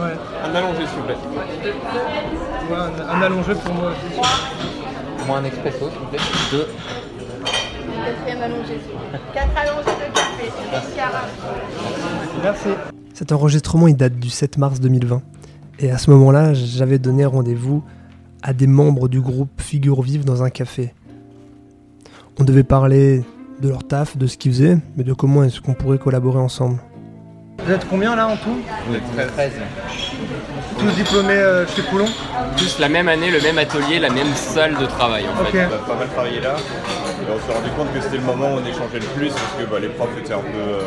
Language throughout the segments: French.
Ouais. Un allongé, s'il vous plaît. Ouais, un, un allongé pour moi aussi. Moi un expresso, s'il vous plaît. Deux. Quatrième allongé. Quatre allongés de café. Carafe. Merci. Cet enregistrement, il date du 7 mars 2020. Et à ce moment-là, j'avais donné rendez-vous à des membres du groupe Figure Vive dans un café. On devait parler de leur taf, de ce qu'ils faisaient, mais de comment est-ce qu'on pourrait collaborer ensemble. Vous êtes combien là en tout Vous êtes 13. Tous diplômés euh, chez Coulon Tous la même année, le même atelier, la même salle de travail en fait. On a pas mal travaillé là. Et on s'est rendu compte que c'était le moment où on échangeait le plus parce que bah, les profs étaient un peu. euh,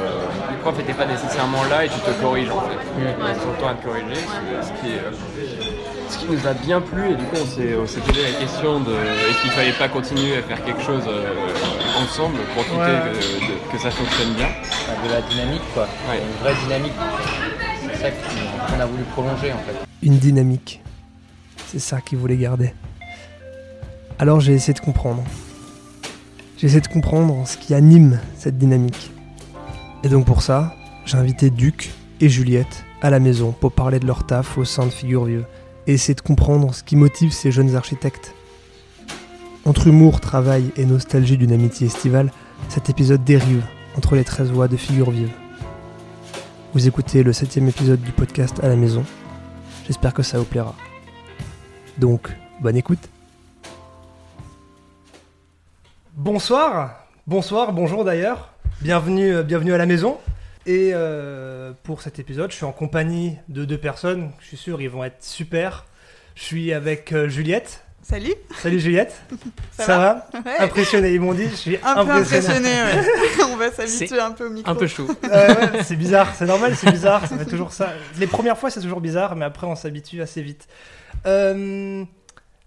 Les profs n'étaient pas nécessairement là et tu te corriges en fait. Ils sont le temps à te corriger, ce qui, est, euh, ce qui nous a bien plu et du coup on s'est, on s'est posé la question de est-ce qu'il fallait pas continuer à faire quelque chose euh, ensemble, profiter Ouais. que, de- que ça fonctionne bien. De la dynamique quoi. Ouais. Une vraie dynamique. C'est ça qu'on a voulu prolonger en fait. Une dynamique. C'est ça qu'ils voulaient garder. Alors j'ai essayé de comprendre. J'ai essayé de comprendre ce qui anime cette dynamique. Et donc pour ça, j'ai invité Duc et Juliette à la maison pour parler de leur taf au sein de Figure Vieux et essayer de comprendre ce qui motive ces jeunes architectes. Entre humour, travail et nostalgie d'une amitié estivale, cet épisode dérive entre les 13 voix de Figure Vive. Vous écoutez le septième épisode du podcast à la maison. J'espère que ça vous plaira. Donc, bonne écoute. Bonsoir, bonsoir, bonjour d'ailleurs. Bienvenue, euh, bienvenue à la maison. Et euh, pour cet épisode, je suis en compagnie de deux personnes. Je suis sûr, ils vont être super. Je suis avec euh, Juliette. Salut Salut Juliette. Ça va, Ouais. Impressionné, ils m'ont dit. Je suis Un peu impressionné. ouais. On va s'habituer un peu au micro. Un peu chaud. Euh, ouais, c'est bizarre, c'est normal, c'est bizarre, ça fait toujours ça. Les premières fois, c'est toujours bizarre, mais après, on s'habitue assez vite. Euh,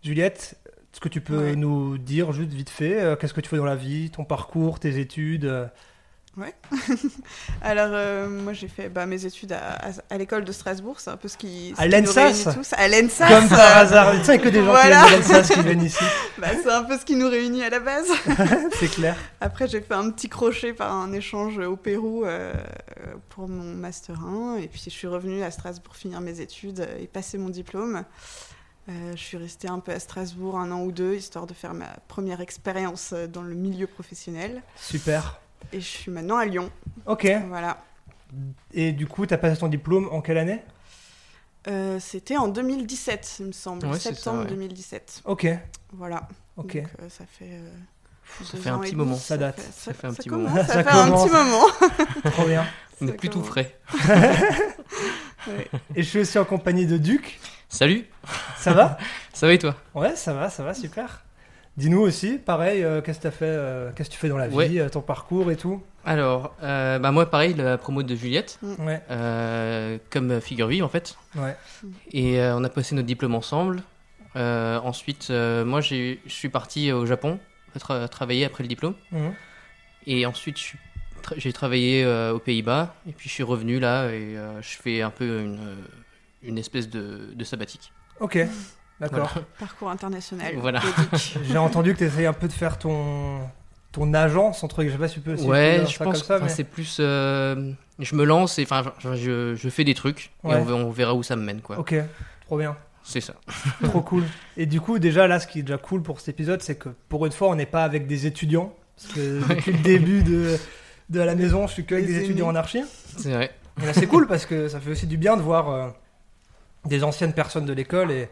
Juliette, est-ce que tu peux Ouais. nous dire juste vite fait, euh, qu'est-ce que tu fais dans la vie, ton parcours, tes études euh, Alors, euh, moi, j'ai fait bah, mes études à, à- à l'école de Strasbourg. C'est un peu ce qui, ce À l'ENSAS. À l'ENSAS Comme par hasard, tu sais, que des gens Voilà. qui viennent de l'Alsace qui viennent ici, Bah, C'est un peu ce qui nous réunit à la base. c'est clair. Après, j'ai fait un petit crochet par un échange au Pérou euh, pour mon Master 1. Et puis, je suis revenue à Strasbourg finir mes études et passer mon diplôme. Euh, je suis restée un peu à Strasbourg un an ou deux, histoire de faire ma première expérience dans le milieu professionnel. Super. Et je suis maintenant à Lyon. Ok. Voilà. Et du coup, t'as passé ton diplôme en quelle année? Euh, C'était en 2017, il me semble. Ouais, c'est ça, septembre ouais. 2017. Ok. Voilà. Ok. Donc, euh, ça fait. euh, Ça fait un petit moment. Ça date. Ça fait un petit moment. Ça, fait un petit moment. Trop bien. On Ça est plus tout frais. Ouais. Et je suis aussi en compagnie de Duc. Salut, Ça va? Ça va et toi? Ouais, ça va, ça va, super. Dis-nous aussi, pareil, euh, qu'est-ce que t'as fait, euh, qu'est-ce que tu fais dans la vie, Ouais. euh, ton parcours et tout? Alors, euh, bah moi pareil, la promo de Juliette, Ouais, euh, comme figure vive en fait. ouais. Et euh, on a passé notre diplôme ensemble. Euh, ensuite, euh, moi j'ai- je suis parti au Japon tra- travailler après le diplôme. Mhm. Et ensuite, tra- j'ai travaillé euh, aux Pays-Bas. Et puis je suis revenu là et euh, je fais un peu une, une espèce de, de sabbatique. Ok, d'accord. Parcours international. Voilà. J'ai entendu que tu essayais un peu de faire ton, ton agence, entre je sais pas si tu peux. ouais, je pense comme ça, enfin, mais- c'est plus. euh, je me lance et enfin, je, je, fais des trucs Ouais. et on, verra- on verra où ça me mène quoi. Ok, trop bien, C'est ça. trop cool. Et du coup, déjà là, ce qui est déjà cool pour cet épisode, c'est que pour une fois, on n'est pas avec des étudiants. Parce que depuis le début de, de la maison, je suis que avec des étudiants en archi. C'est vrai. Et là, C'est cool parce que ça fait aussi du bien de voir euh, des anciennes personnes de l'école. Et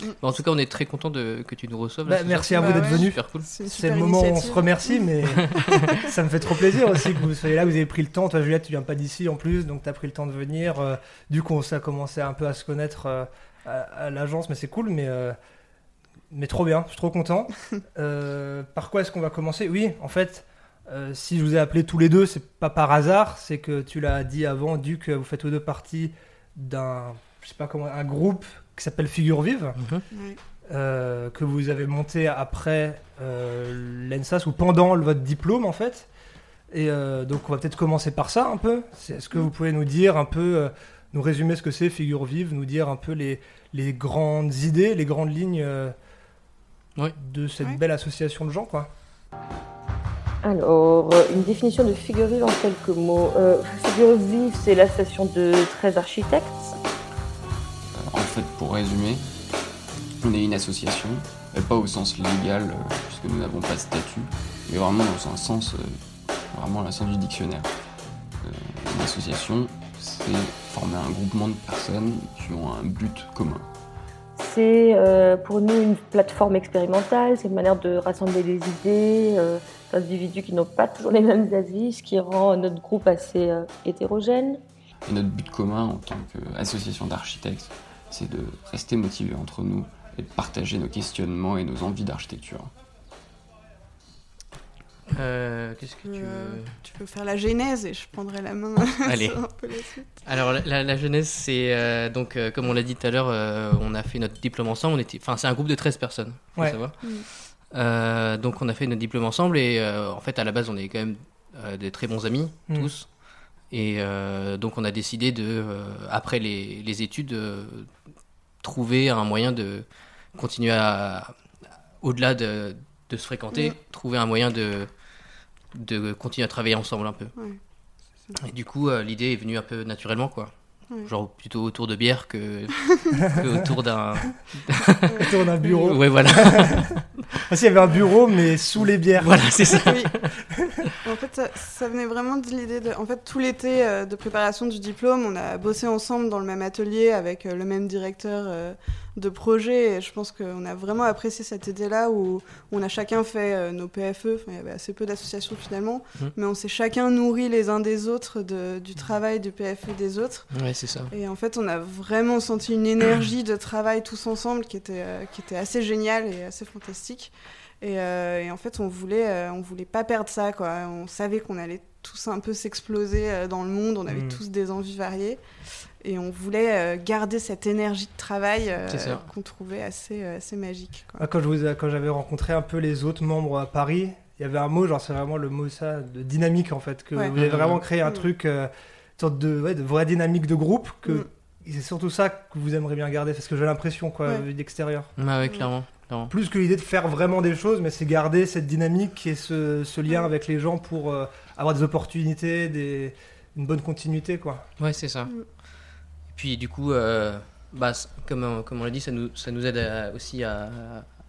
Bah, en tout cas, on est très content de, que tu nous reçoives. Bah, là, merci à vous Bah d'être ouais. cool. C'est le moment où on se remercie, mais ça me fait trop plaisir aussi que vous soyez là, vous avez pris le temps. Toi, Juliette, tu viens pas d'ici en plus, donc tu as pris le temps de venir. Euh, du coup, on s'est commencé un peu à se connaître euh, à, à l'agence, mais c'est cool, mais, euh, mais trop bien, je suis trop content. Euh, par quoi est-ce qu'on va commencer? Oui, en fait, si je vous ai appelé tous les deux, c'est pas par hasard, c'est que tu l'as dit avant, Duc, vous faites tous deux partie d'un, je sais pas comment, un groupe qui s'appelle Figure Vive euh, que vous avez monté après euh, l'ENSAS ou pendant votre diplôme en fait. Et euh, donc on va peut-être commencer par ça un peu. C'est- Est-ce que vous pouvez nous dire un peu, euh, nous résumer ce que c'est Figure Vive, nous dire un peu les, les grandes idées, les grandes lignes euh, de cette belle association de gens quoi? Alors, une définition de figure vive en quelques mots. Euh, figure vive, c'est l'association de 13 architectes pour résumer, on est une association, et pas au sens légal, euh, puisque nous n'avons pas de statut, mais vraiment dans un sens, euh, vraiment le sens du dictionnaire. Euh, une association, c'est former un groupement de personnes qui ont un but commun. C'est pour nous une plateforme expérimentale, c'est une manière de rassembler des idées d'individus qui n'ont pas toujours les mêmes avis, ce qui rend notre groupe assez hétérogène. Et notre but commun en tant qu'association d'architectes, c'est de rester motivés entre nous et de partager nos questionnements et nos envies d'architecture. Euh, Qu'est-ce que tu Euh, veux Tu peux faire la genèse et je prendrai la main Allez. sur un peu la suite. Alors la, la- la jeunesse, c'est euh, donc euh, comme on l'a dit tout à l'heure, euh, on a fait notre diplôme ensemble. On était, enfin c'est un groupe de 13 personnes, faut Ouais. savoir. Mm. Euh, donc on a fait notre diplôme ensemble et euh, en fait à la base on est quand même euh, des très bons amis Mm. tous. Et euh, donc on a décidé de euh, après les, les études euh, trouver un moyen de continuer à au-delà de, de se fréquenter, Mm. trouver un moyen de de continuer à travailler ensemble un peu. Et du coup, euh, l'idée est venue un peu naturellement, quoi. Genre plutôt autour de bière que, que autour d'un. Autour d'un bureau. Ouais, voilà. Parce qu'il y avait un bureau, mais sous les bières. voilà, c'est ça. En fait, ça, ça venait vraiment de l'idée de. En fait, tout l'été euh, de préparation du diplôme, on a bossé ensemble dans le même atelier avec euh, le même directeur euh, de projet. Et je pense qu'on a vraiment apprécié cette idée-là où on a chacun fait nos PFE. Enfin, il y avait assez peu d'associations finalement, Mhm. mais on s'est chacun nourri les uns des autres de- du travail du PFE des autres. Ouais, c'est ça. Et en fait, on a vraiment senti une énergie de travail tous ensemble qui était, qui était assez géniale et assez fantastique. Et, euh, et en fait, on voulait, euh, on voulait pas perdre ça, quoi. On savait qu'on allait tous un peu s'exploser euh, dans le monde, on avait Mm. tous des envies variées. Et on voulait euh, garder cette énergie de travail euh, qu'on trouvait assez, euh, assez magique. Quoi. Ah, Quand je vous ai- quand j'avais rencontré un peu les autres membres à Paris, il y avait un mot, genre c'est vraiment le mot ça, de dynamique en fait, que Ouais. vous avez vraiment créé un Mm. truc, euh, une sorte de, ouais, de vraie dynamique de groupe, que Mm. c'est surtout ça que vous aimeriez bien garder, parce que j'ai l'impression quoi, Ouais. vu d'extérieur. Ouais, ouais, clairement. Plus que l'idée de faire vraiment des choses, mais c'est garder cette dynamique et ce, ce lien avec les gens pour euh, avoir des opportunités, des, une bonne continuité quoi. Ouais, c'est ça. Mm. Et puis, du coup, euh, bah, c- comme, on- comme on l'a dit, ça nous, ça nous aide à- aussi à,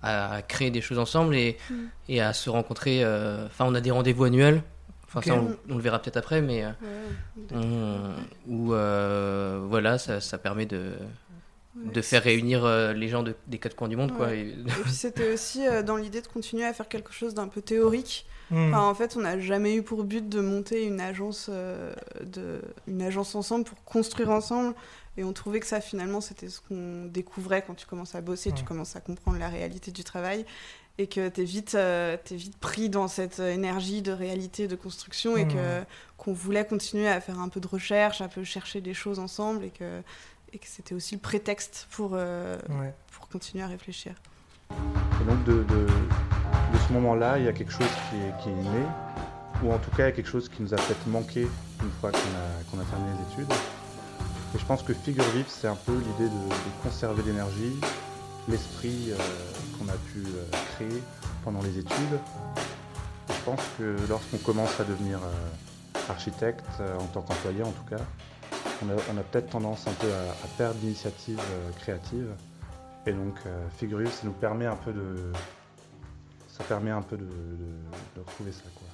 à créer des choses ensemble et, Mm. et à se rencontrer. euh, Enfin, on a des rendez-vous annuels. Enfin, ça, on, on le verra peut-être après, mais. euh, Ouais. où, euh, voilà, ça, ça permet de, Ouais. de faire réunir euh, les gens de- des quatre coins du monde, quoi. Et- Et puis c'était aussi euh, dans l'idée de continuer à faire quelque chose d'un peu théorique. Mm. Enfin, en fait, on n'a jamais eu pour but de monter une agence, euh, de, une agence ensemble pour construire ensemble. Et on trouvait que ça, finalement, c'était ce qu'on découvrait quand tu commences à bosser, tu commences à comprendre la réalité du travail. Et que tu es, vite, euh, t'es vite pris dans cette énergie de réalité, de construction. Et Mmh. que, qu'on voulait continuer à faire un peu de recherche, un peu chercher des choses ensemble. Et que, et que c'était aussi le prétexte pour, euh, Ouais. pour continuer à réfléchir. Et donc de, de- de ce moment-là, il y a quelque chose qui est, qui est né, ou en tout cas il y a quelque chose qui nous a peut-être manqué une fois qu'on a, qu'on a terminé les études. Et je pense que Figure Vive, c'est un peu l'idée de, de conserver l'énergie, l'esprit euh, qu'on a pu euh, créer pendant les études. Et je pense que lorsqu'on commence à devenir euh, architecte, euh, en tant qu'employé en tout cas, on a, peut-être tendance un peu à, perdre l'initiative euh, créative. Et donc, euh, ça nous permet un peu de, ça permet un peu de, retrouver ça, quoi.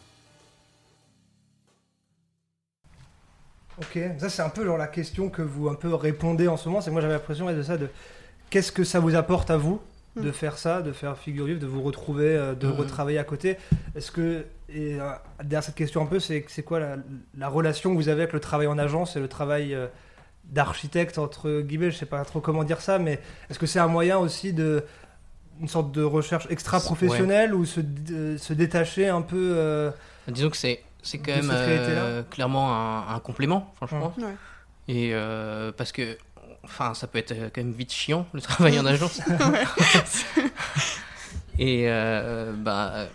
Ok, ça c'est un peu genre la question que vous un peu répondez en ce moment. C'est moi j'avais l'impression de ça de qu'est-ce que ça vous apporte à vous? De Mm. faire ça, de faire figure vive, de vous retrouver, euh, de Mhm. retravailler à côté. Est-ce que et euh, derrière cette question un peu, c'est c'est quoi la, la relation que vous avez avec le travail en agence et le travail euh, d'architecte entre guillemets, je sais pas trop comment dire ça, mais est-ce que c'est un moyen aussi de une sorte de recherche extra professionnelle ou se, de- se détacher un peu euh, Disons que c'est c'est quand même euh, clairement un, un complément, franchement. Ouais. Et euh, parce que, enfin, ça peut être euh, quand même vite chiant le travail en agence. Et euh, bah,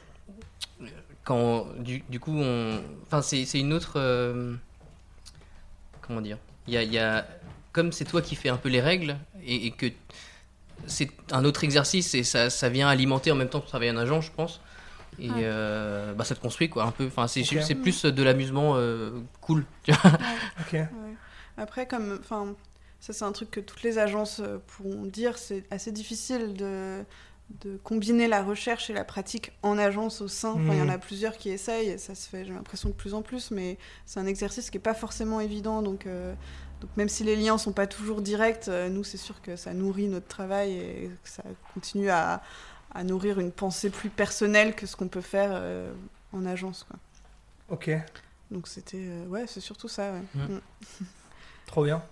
quand du, du coup, on, enfin, c'est c'est une autre, euh, comment dire, il y a, il y a- comme c'est toi qui fais un peu les règles et, et que c'est un autre exercice et ça, ça vient alimenter en même temps que travailler en agence, je pense. Et Ouais. euh, bah, ça te construit quoi un peu. Enfin, c'est Ok. c'est plus de l'amusement euh, cool. Tu vois Ok. Ouais. Après, comme, enfin, ça c'est un truc que toutes les agences euh, pourront dire, c'est assez difficile de, de combiner la recherche et la pratique en agence au sein. Enfin, il y en a Mhm. plusieurs qui essayent, et ça se fait, j'ai l'impression, de plus en plus, mais c'est un exercice qui n'est pas forcément évident. Donc, euh, donc même si les liens sont pas toujours directs, euh, nous, c'est sûr que ça nourrit notre travail et que ça continue à, à nourrir une pensée plus personnelle que ce qu'on peut faire euh, en agence. Quoi. Ok, Donc c'était... ouais, c'est surtout ça, ouais. Mhm. Mm. trop bien.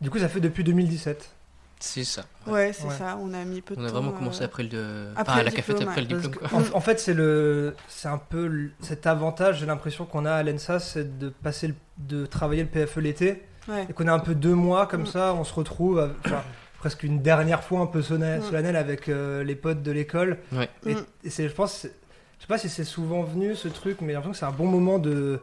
Du coup, ça fait depuis 2017. C'est ça. Ouais, c'est Ouais. ça, on a mis peu de On a temps. vraiment commencé euh, après le. après enfin, à le la cafette diplôme, après le diplôme. quoi. en, en fait, c'est le, c'est un peu le- cet avantage, j'ai l'impression qu'on a à l'ENSA, c'est de passer, le- de travailler le PFE l'été Ouais. et qu'on a un peu deux mois comme Mm. ça, on se retrouve, à- enfin, presque une dernière fois un peu Mm. solennelle avec euh, les potes de l'école. Ouais. Et, Mm. et c'est, je pense, je sais pas si c'est souvent venu ce truc, mais j'ai l'impression que c'est un bon moment de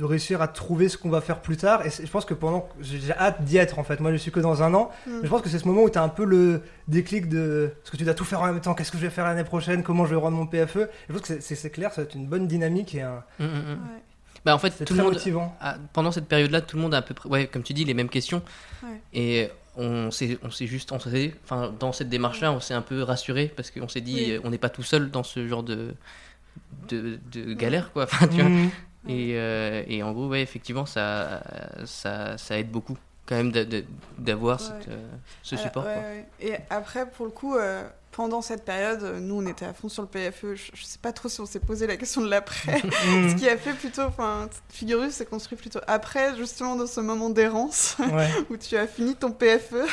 de réussir à trouver ce qu'on va faire plus tard. Et je pense que pendant, j'ai hâte d'y être en fait. Moi, je suis que dans un an. Mm. Mais je pense que c'est ce moment où tu as un peu le déclic de parce que tu dois tout faire en même temps. Qu'est-ce que je vais faire l'année prochaine? Comment je vais rendre mon PFE Et Je pense que c'est- clair, ça va être une bonne dynamique et un- Mm, mm. Ouais. Bah, en fait, c'est tout très le monde. motivant. a- pendant cette période-là, tout le monde a à peu près, ouais, comme tu dis, les mêmes questions. Ouais. Et on s'est, on s'est juste, enfin, dans cette démarche-là, on s'est un peu rassuré parce qu'on s'est dit, Oui. euh, on n'est pas tout seul dans ce genre de, de, de galère, quoi. Enfin, tu vois. Et, euh, et en gros, ouais, effectivement, ça, ça, ça aide beaucoup quand même d'a- d'a- d'avoir Ouais. euh, ce support. ouais, quoi. ouais. Et après, pour le coup, euh, pendant cette période, euh, nous, on était à fond sur le PFE. Je, je sais pas trop si on s'est posé la question de l'après. Ce qui a fait plutôt, enfin, Figurus s'est construit plutôt après, justement, dans ce moment d'errance Ouais. où tu as fini ton PFE.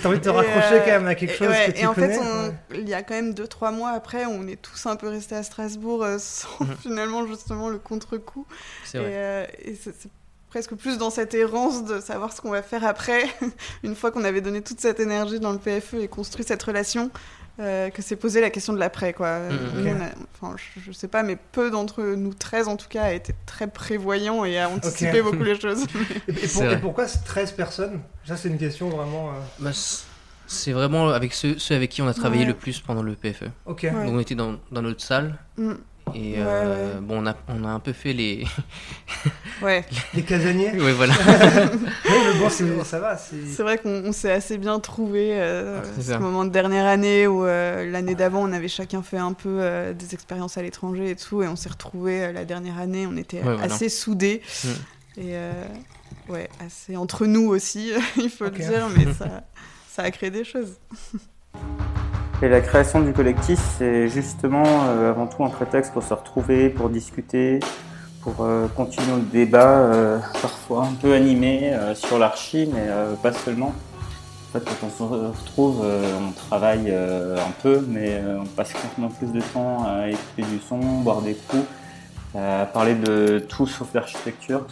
T'as envie de te raccrocher euh, quand même à quelque et, chose ouais, que tu et en connais. fait, on- ouais. il y a quand même 2-3 mois après, on est tous un peu restés à Strasbourg euh, sans Mhm. finalement, justement, le contre-coup. C'est Et, vrai. euh, et c'est presque plus dans cette errance de savoir ce qu'on va faire après, une fois qu'on avait donné toute cette énergie dans le PFE et construit cette relation, euh, que s'est posé la question de l'après. quoi. A- enfin, je, je sais pas, mais peu d'entre nous 13 en tout cas a été très prévoyants et a anticipé beaucoup les choses. Et, pour- et pourquoi 13 personnes? Ça, c'est une question vraiment. euh, Bah, c'est vraiment avec ceux, ceux avec qui on a travaillé Ouais. le plus pendant le PFE. Ok. Ouais. Donc on était dans, dans notre salle Mm. Et Ouais, euh, ouais. bon on a, on a un peu fait les Ouais, Les casaniers ouais voilà Oui, mais bon, c'est- ça va. c'est- c'est vrai qu'on on s'est assez bien trouvé euh, C'est ce ça. moment de dernière année où euh, l'année d'avant on avait chacun fait un peu euh, des expériences à l'étranger et tout et on s'est retrouvés euh, la dernière année on était Ouais, voilà. assez soudés Mm. et euh, ouais assez entre nous aussi il faut le dire mais ça ça a créé des choses Et la création du collectif, c'est justement euh, avant tout un prétexte pour se retrouver, pour discuter, pour euh, continuer le débat, euh, parfois un peu animé sur l'archi, mais pas seulement. En fait, quand on se retrouve, on travaille un peu, mais on passe complètement plus de temps à écouter du son, boire des coups, à parler de tout sauf l'architecture.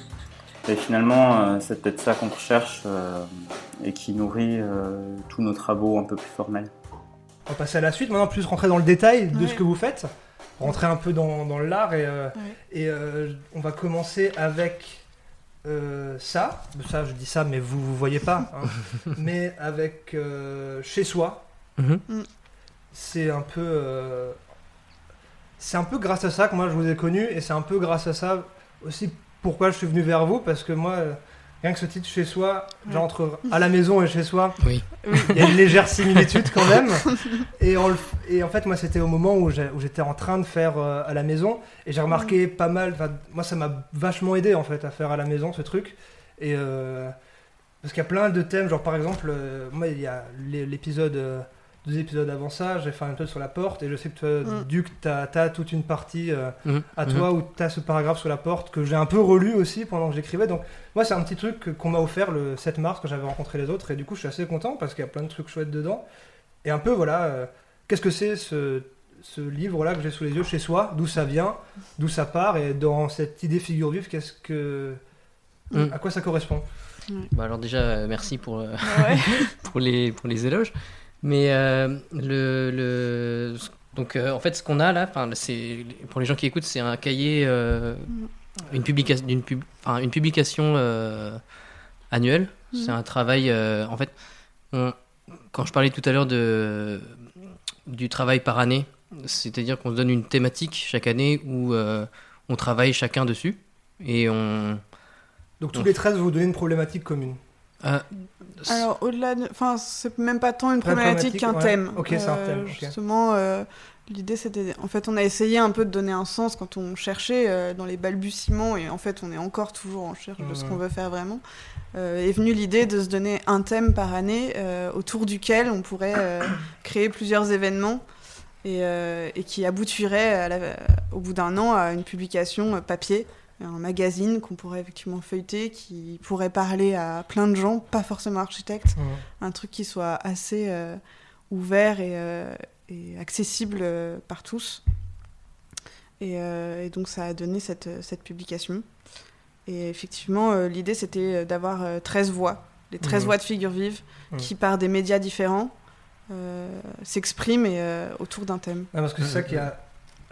Et finalement, c'est peut-être ça qu'on recherche et qui nourrit tous nos travaux un peu plus formels. On va passer à la suite. Maintenant, plus rentrer dans le détail de Ouais. ce que vous faites. Rentrer un peu dans, dans l'art et, euh, Ouais. et euh, on va commencer avec euh, ça. Ça, je dis ça, mais vous vous voyez pas. hein. mais avec euh, chez soi. Mhm. Mm. C'est un peu. euh, c'est un peu grâce à ça que moi je vous ai connu et c'est un peu grâce à ça aussi pourquoi je suis venu vers vous parce que moi. Rien que ce titre chez soi, Ouais. genre entre à la maison et chez soi, oui il y a une légère similitude quand même. Et en, le- et en fait, moi, c'était au moment où j'ai- où j'étais en train de faire euh, à la maison. Et j'ai remarqué pas mal. enfin, Moi, ça m'a vachement aidé en fait à faire à la maison ce truc. Et euh, parce qu'il y a plein de thèmes. Genre, par exemple, euh, moi, il y a l'é- l'épisode. Deux épisodes avant ça, j'ai fait un épisode sur la porte. Et je sais que toi, Mm. Duc, t'as as toute une partie. euh, Mhm. à toi où tu as ce paragraphe sur la porte que j'ai un peu relu aussi pendant que j'écrivais. Donc, moi, c'est un petit truc qu'on m'a offert le 7 mars quand j'avais rencontré les autres. Et du coup, je suis assez content parce qu'il y a plein de trucs chouettes dedans. Et un peu, voilà, euh, qu'est-ce que c'est ce, ce livre-là que j'ai sous les yeux chez soi? D'où ça vient? D'où ça part? Et dans cette idée figure vive, qu'est-ce que. Mm. À quoi ça correspond? Bah alors déjà euh, merci pour euh, ouais pour les pour les éloges mais euh, le, le donc euh, en fait ce qu'on a là c'est pour les gens qui écoutent c'est un cahier euh, une pub enfin une publication annuelle c'est Mhm. un travail euh, en fait on- quand je parlais tout à l'heure de du travail par année c'est-à-dire qu'on se donne une thématique chaque année où euh, on travaille chacun dessus et on Donc, tous Mm. les 13, vous vous donnez une problématique commune. Euh, Alors, au-delà de. Enfin, c'est même pas tant une problématique qu'un thème. Ok, c'est un thème, ok. Justement, euh, l'idée c'était. En fait, on a essayé un peu de donner un sens quand on cherchait euh, dans les balbutiements, et en fait, on est encore toujours en recherche de ce Mhm. qu'on veut faire vraiment. Euh, est venue l'idée de se donner un thème par année euh, autour duquel on pourrait euh, créer plusieurs événements. Et, euh, et qui aboutirait à la- au bout d'un an à une publication euh, papier, un magazine qu'on pourrait effectivement feuilleter, qui pourrait parler à plein de gens, pas forcément architectes, un truc qui soit assez euh, ouvert et, euh, et accessible euh, par tous. Et, euh, et donc ça a donné cette, cette publication. Et effectivement, euh, l'idée c'était d'avoir euh, 13 voix, les 13 Mhm. voix de figures vives, qui par des médias différents euh, s'expriment et, euh, autour d'un thème. Ah, parce que c'est ça qui a.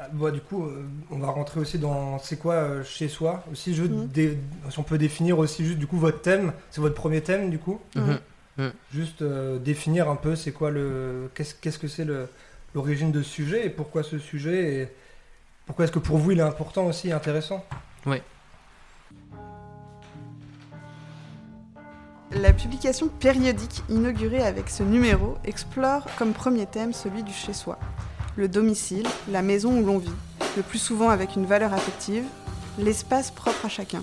ah, bah, du coup, euh, on va rentrer aussi dans c'est quoi euh, chez soi. Aussi, juste Mhm. dé- si on peut définir aussi juste du coup votre thème. C'est votre premier thème du coup. Mhm. Mhm. Juste euh, définir un peu c'est quoi le qu'est-ce qu'est-ce que c'est le l'origine de ce sujet et pourquoi ce sujet et pourquoi est-ce que pour vous il est important aussi et intéressant. La publication périodique inaugurée avec ce numéro explore comme premier thème celui du chez-soi, le domicile, la maison où l'on vit, le plus souvent avec une valeur affective, l'espace propre à chacun.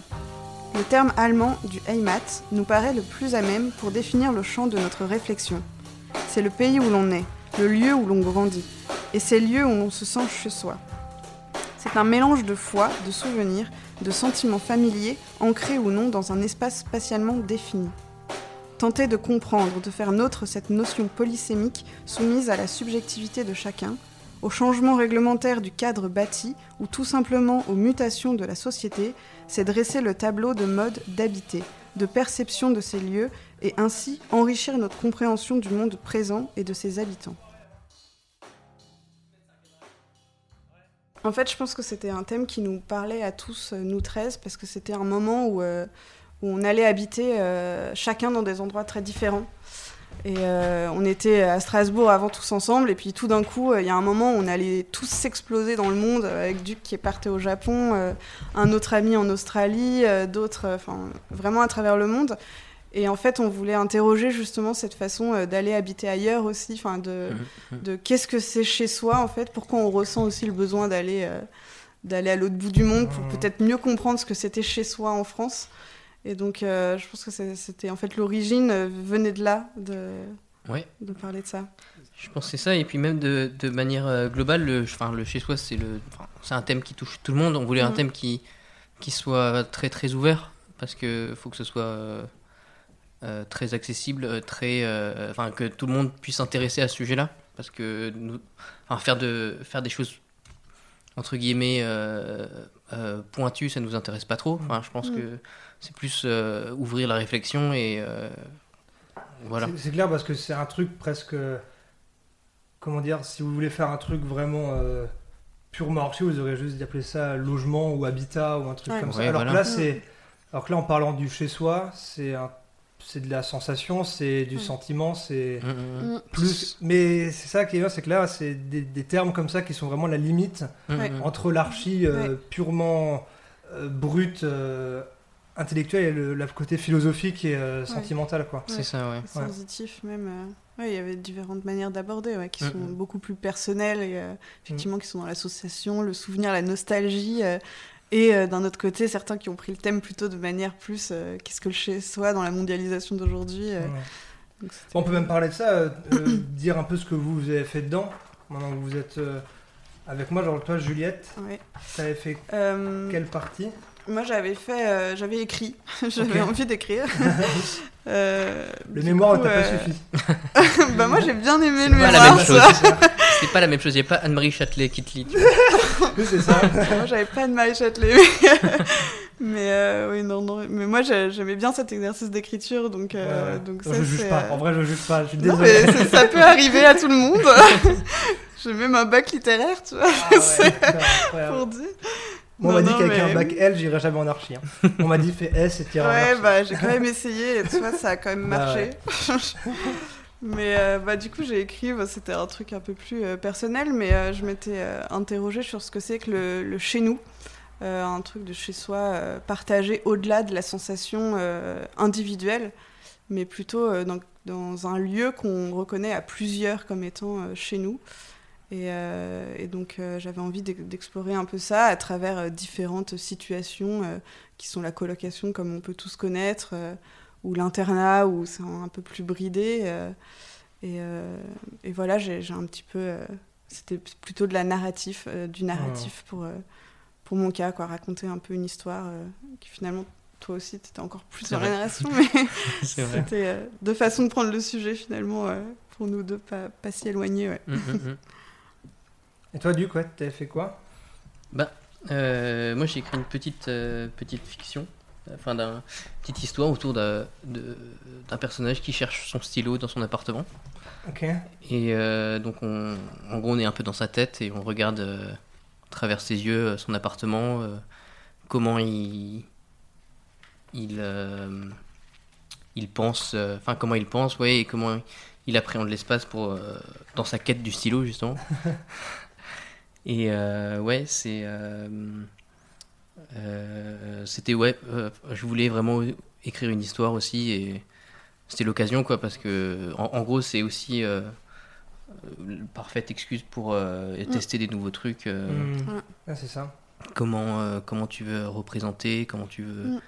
Le terme allemand du Heimat nous paraît le plus à même pour définir le champ de notre réflexion. C'est le pays où l'on est, le lieu où l'on grandit, et c'est le lieu où l'on se sent chez soi. C'est un mélange de foi, de souvenirs, de sentiments familiers, ancrés ou non dans un espace spatialement défini. Tenter de comprendre, de faire nôtre cette notion polysémique soumise à la subjectivité de chacun, au changement réglementaire du cadre bâti ou tout simplement aux mutations de la société, c'est dresser le tableau de mode d'habiter, de perception de ces lieux et ainsi enrichir notre compréhension du monde présent et de ses habitants. En fait, je pense que c'était un thème qui nous parlait à tous, euh, nous 13, parce que c'était un moment où, euh, on allait habiter euh, chacun dans des endroits très différents. Et euh, on était à Strasbourg avant tous ensemble, et puis tout d'un coup, euh, il y a un moment où on allait tous s'exploser dans le monde, euh, avec Duc qui est parti au Japon, euh, un autre ami en Australie, d'autres, enfin vraiment à travers le monde. Et en fait, on voulait interroger justement cette façon d'aller habiter ailleurs aussi, enfin de, Mhm. de qu'est-ce que c'est chez soi en fait, pourquoi on ressent aussi le besoin d'aller d'aller à l'autre bout du monde pour Mhm. peut-être mieux comprendre ce que c'était chez soi en France. Et donc, euh, je pense que c'était en fait l'origine euh, venait de là, de, Ouais. de parler de ça. Je pense que c'est ça, et puis même de, de manière euh, globale, le, enfin, le chez soi, c'est un thème qui touche tout le monde. On voulait un Mhm. thème qui, qui soit très très ouvert, parce que faut que ce soit euh, très accessible, très, enfin, que tout le monde puisse s'intéresser à ce sujet-là, parce que nous, enfin, faire de, faire des choses entre guillemets pointues, ça nous intéresse pas trop. Enfin, je pense Mhm. que c'est plus euh, ouvrir la réflexion et euh, voilà. C'est- clair parce que c'est un truc presque. Comment dire Si vous voulez faire un truc vraiment euh, purement archi, vous aurez juste d'appeler ça logement ou habitat ou un truc Ouais. comme ça. Ouais, alors, voilà. que là, c'est, alors que là, en parlant du chez soi, c'est, un- c'est de la sensation, c'est du Mm. sentiment, c'est Mhm, mhm. plus. Mais c'est ça qui est bien, c'est que là, c'est des, des termes comme ça qui sont vraiment la limite entre l'archi euh, Ouais. purement euh, brut, euh, intellectuel et le, le côté philosophique et euh, sentimental, quoi. C'est ça, ouais. Sensitif même. euh, ouais, il y avait différentes manières d'aborder, ouais, qui sont Mhm. beaucoup plus personnelles et euh, effectivement qui sont dans l'association, le souvenir, la nostalgie. euh, et euh, d'un autre côté, certains qui ont pris le thème plutôt de manière plus euh, qu'est-ce que le chez soi dans la mondialisation d'aujourd'hui. euh, Ouais. On peut même parler de ça, euh, euh, dire un peu ce que vous, vous avez fait dedans, maintenant que vous êtes euh, avec moi. Genre, toi, Juliette, ouais. tu avais fait Euh, quelle partie? Moi, j'avais fait, euh, j'avais écrit, j'avais envie d'écrire. Euh, Le mémoire t'a pas euh, suffi. bah moi, j'ai bien aimé C'est le pas la mémoire. même chose. ça. C'est pas la même chose. Il n'y a pas Anne-Marie Châtelet qui te lit. c'est ça. moi, j'avais pas de Marie Châtelet. Mais, mais, euh, oui, non, non. Mais moi, j'ai- j'aimais bien cet exercice d'écriture, donc, euh, Ouais, donc je ça, juge pas. En vrai, je juge pas. Je suis Non, désolé. mais ça, peut arriver à tout le monde. j'ai même un bac littéraire, tu vois, Ah ouais, c'est putain, incroyable. pour dire. Moi, on m'a dit qu'avec mais- un bac L, j'irais jamais en archi. hein. On m'a dit fais S et tire en Ouais, bah j'ai quand même essayé et tu vois, ça a quand même Bah marché. mais euh, bah du coup, j'ai écrit, bah, c'était un truc un peu plus euh, personnel, mais euh, je m'étais interrogée sur ce que c'est que le, le chez nous. Un truc de chez soi partagé au-delà de la sensation individuelle. mais plutôt dans, dans un lieu qu'on reconnaît à plusieurs comme étant chez nous. Et, euh, et donc euh, j'avais envie d'ex- d'explorer un peu ça à travers euh, différentes situations qui sont la colocation comme on peut tous connaître, ou l'internat où c'est un peu plus bridé. et, et voilà, j'ai un petit peu... C'était plutôt de la narratif, du narratif pour, euh, pour mon cas, quoi, raconter un peu une histoire qui finalement, toi aussi, tu étais encore plus vrai. narration, mais c'était deux façons de prendre le sujet finalement, pour nous deux, pas, pas si éloignés. Ouais. Mm, mm, mm. Et toi, Duc, ouais, t'avais fait quoi? Euh, moi, j'ai écrit une petite, euh, petite fiction, enfin, d'un petite histoire autour d'un personnage qui cherche son stylo dans son appartement. Ok. Et euh, donc, on, en gros, on est un peu dans sa tête et on regarde à travers ses yeux son appartement, comment il. Il, il pense, euh, enfin, comment il pense, ouais, et comment il appréhende l'espace pour, euh, dans sa quête du stylo, justement. et euh, ouais, c'est. euh, euh, c'était, ouais, euh, je voulais vraiment écrire une histoire aussi et c'était l'occasion quoi parce que en, en gros c'est aussi euh, parfaite excuse pour euh, tester des nouveaux trucs euh. Ah, c'est ça. comment euh, comment tu veux représenter comment tu veux Mm.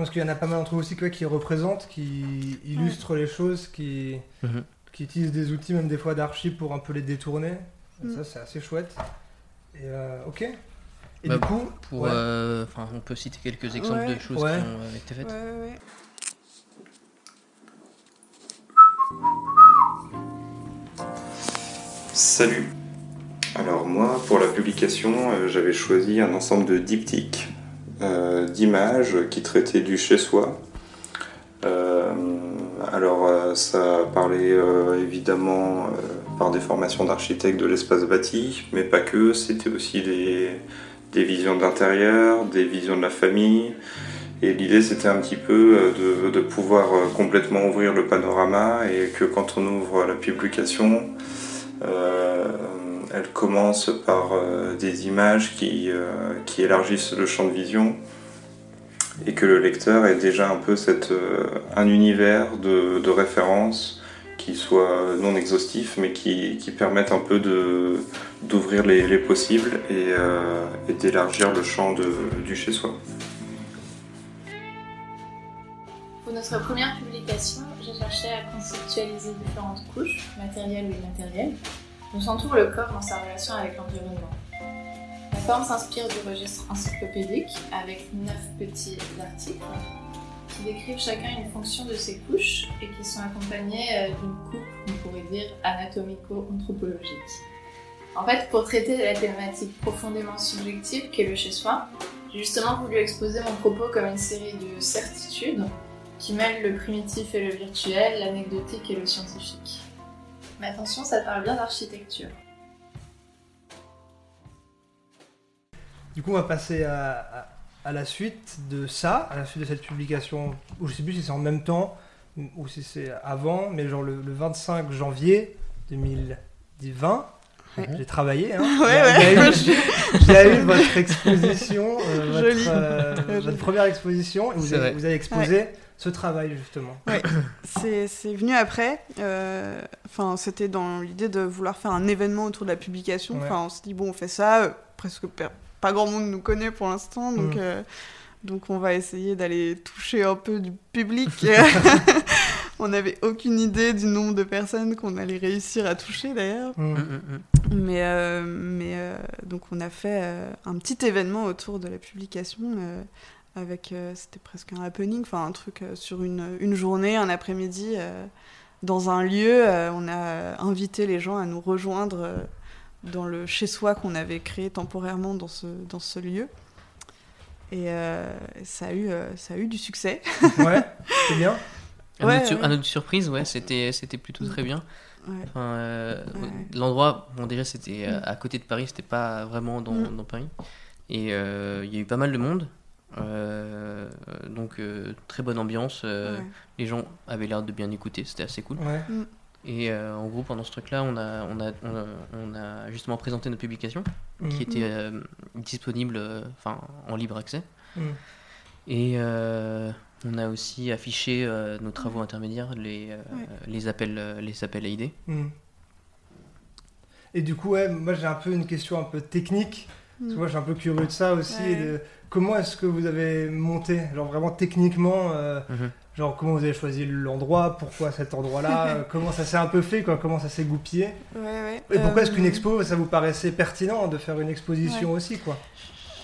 Parce qu'il y en a pas mal d'entre vous aussi quoi, qui représentent, qui illustrent les choses, qui, Mhm. qui utilisent des outils, même des fois d'archives, pour un peu les détourner. Mm. Ça, c'est assez chouette. Et euh, ok. Et Bah, du coup, pour ouais. euh, enfin on peut citer quelques exemples Ouais. de choses Ouais. qui ont euh, été faites Ouais, ouais, ouais. Salut. Alors moi, pour la publication, euh, j'avais choisi un ensemble de diptyques, euh, d'images qui traitaient du chez-soi. Euh, alors euh, ça parlait euh, évidemment par des formations d'architectes de l'espace bâti, mais pas que, c'était aussi des, visions de l'intérieur, des visions de la famille. Et l'idée c'était un petit peu de, pouvoir complètement ouvrir le panorama et que quand on ouvre la publication, elle commence par des images qui élargissent le champ de vision et que le lecteur ait déjà un peu cette, euh, un univers de, de référence qui soit non exhaustif mais qui, qui permette un peu d'ouvrir les, les possibles et, euh, et d'élargir le champ de, du chez-soi. Pour notre première publication, j'ai cherché à conceptualiser différentes couches, matérielles ou immatérielles, dont s'entoure le corps dans sa relation avec l'environnement. Forme s'inspire du registre encyclopédique avec neuf petits articles qui décrivent chacun une fonction de ces couches et qui sont accompagnés euh, d'une coupe, on pourrait dire, anatomico-anthropologique. En fait, pour traiter la thématique profondément subjective qu'est le chez-soi, j'ai justement voulu exposer mon propos comme une série de certitudes qui mêle le primitif et le virtuel, l'anecdotique et le scientifique. Mais attention, ça parle bien d'architecture. Du coup, on va passer à, à- à la suite de ça, à la suite de cette publication, ou je sais plus si c'est en même temps, ou si c'est avant, mais genre le, le 25 janvier 2020. Ouais. J'ai travaillé, hein. Ouais, J'ai- ouais. eu- J'ai eu votre exposition, euh, votre, euh, votre première exposition, et vous avez, vous avez exposé ce travail justement. C'est c'est venu après. euh, Enfin, c'était dans l'idée de vouloir faire un événement autour de la publication. Ouais. Enfin, on se dit bon, on fait ça. euh, presque pas grand monde nous connaît pour l'instant, donc Mm. euh, donc on va essayer d'aller toucher un peu du public. on n'avait aucune idée du nombre de personnes qu'on allait réussir à toucher d'ailleurs. Mm. Mm. Mais, euh, mais euh, donc on a fait euh, un petit événement autour de la publication euh, avec, euh, c'était presque un happening, enfin un truc euh, sur une, une journée, un après-midi, euh, dans un lieu. euh, on a invité les gens à nous rejoindre euh, dans le chez-soi qu'on avait créé temporairement dans ce, dans ce lieu. Et euh, ça, a eu, euh, ça a eu du succès. Ouais, c'est bien. À, Ouais, sur- notre surprise, ouais, c'était c'était plutôt très bien. Ouais. Enfin, euh, Ouais. L'endroit, on dirait, c'était Mm. à côté de Paris, c'était pas vraiment dans, Mm. dans Paris. Et euh, il y a eu pas mal de monde. euh, donc, euh, très bonne ambiance. euh, Ouais. Les gens avaient l'air de bien écouter, c'était assez cool. Ouais. Et euh, en gros, pendant ce truc-là, on a, on, a, on, a, on a justement présenté notre publication Mm. qui était euh, disponible euh, enfin, en libre accès. Mm. Et, euh, On a aussi affiché euh, nos travaux intermédiaires, les, euh, Ouais. les, appels, les appels à idées. Et du coup, ouais, moi j'ai un peu une question un peu technique. Parce que Mm. moi je suis un peu curieux de ça aussi. Ouais. et de- comment est-ce que vous avez monté Genre vraiment techniquement, euh, Mhm. genre comment vous avez choisi l'endroit Pourquoi cet endroit-là euh, Comment ça s'est un peu fait quoi Comment ça s'est goupillé Ouais, ouais. Et pourquoi est-ce Euh, qu'une expo, ça vous paraissait pertinent de faire une exposition Ouais. aussi quoi?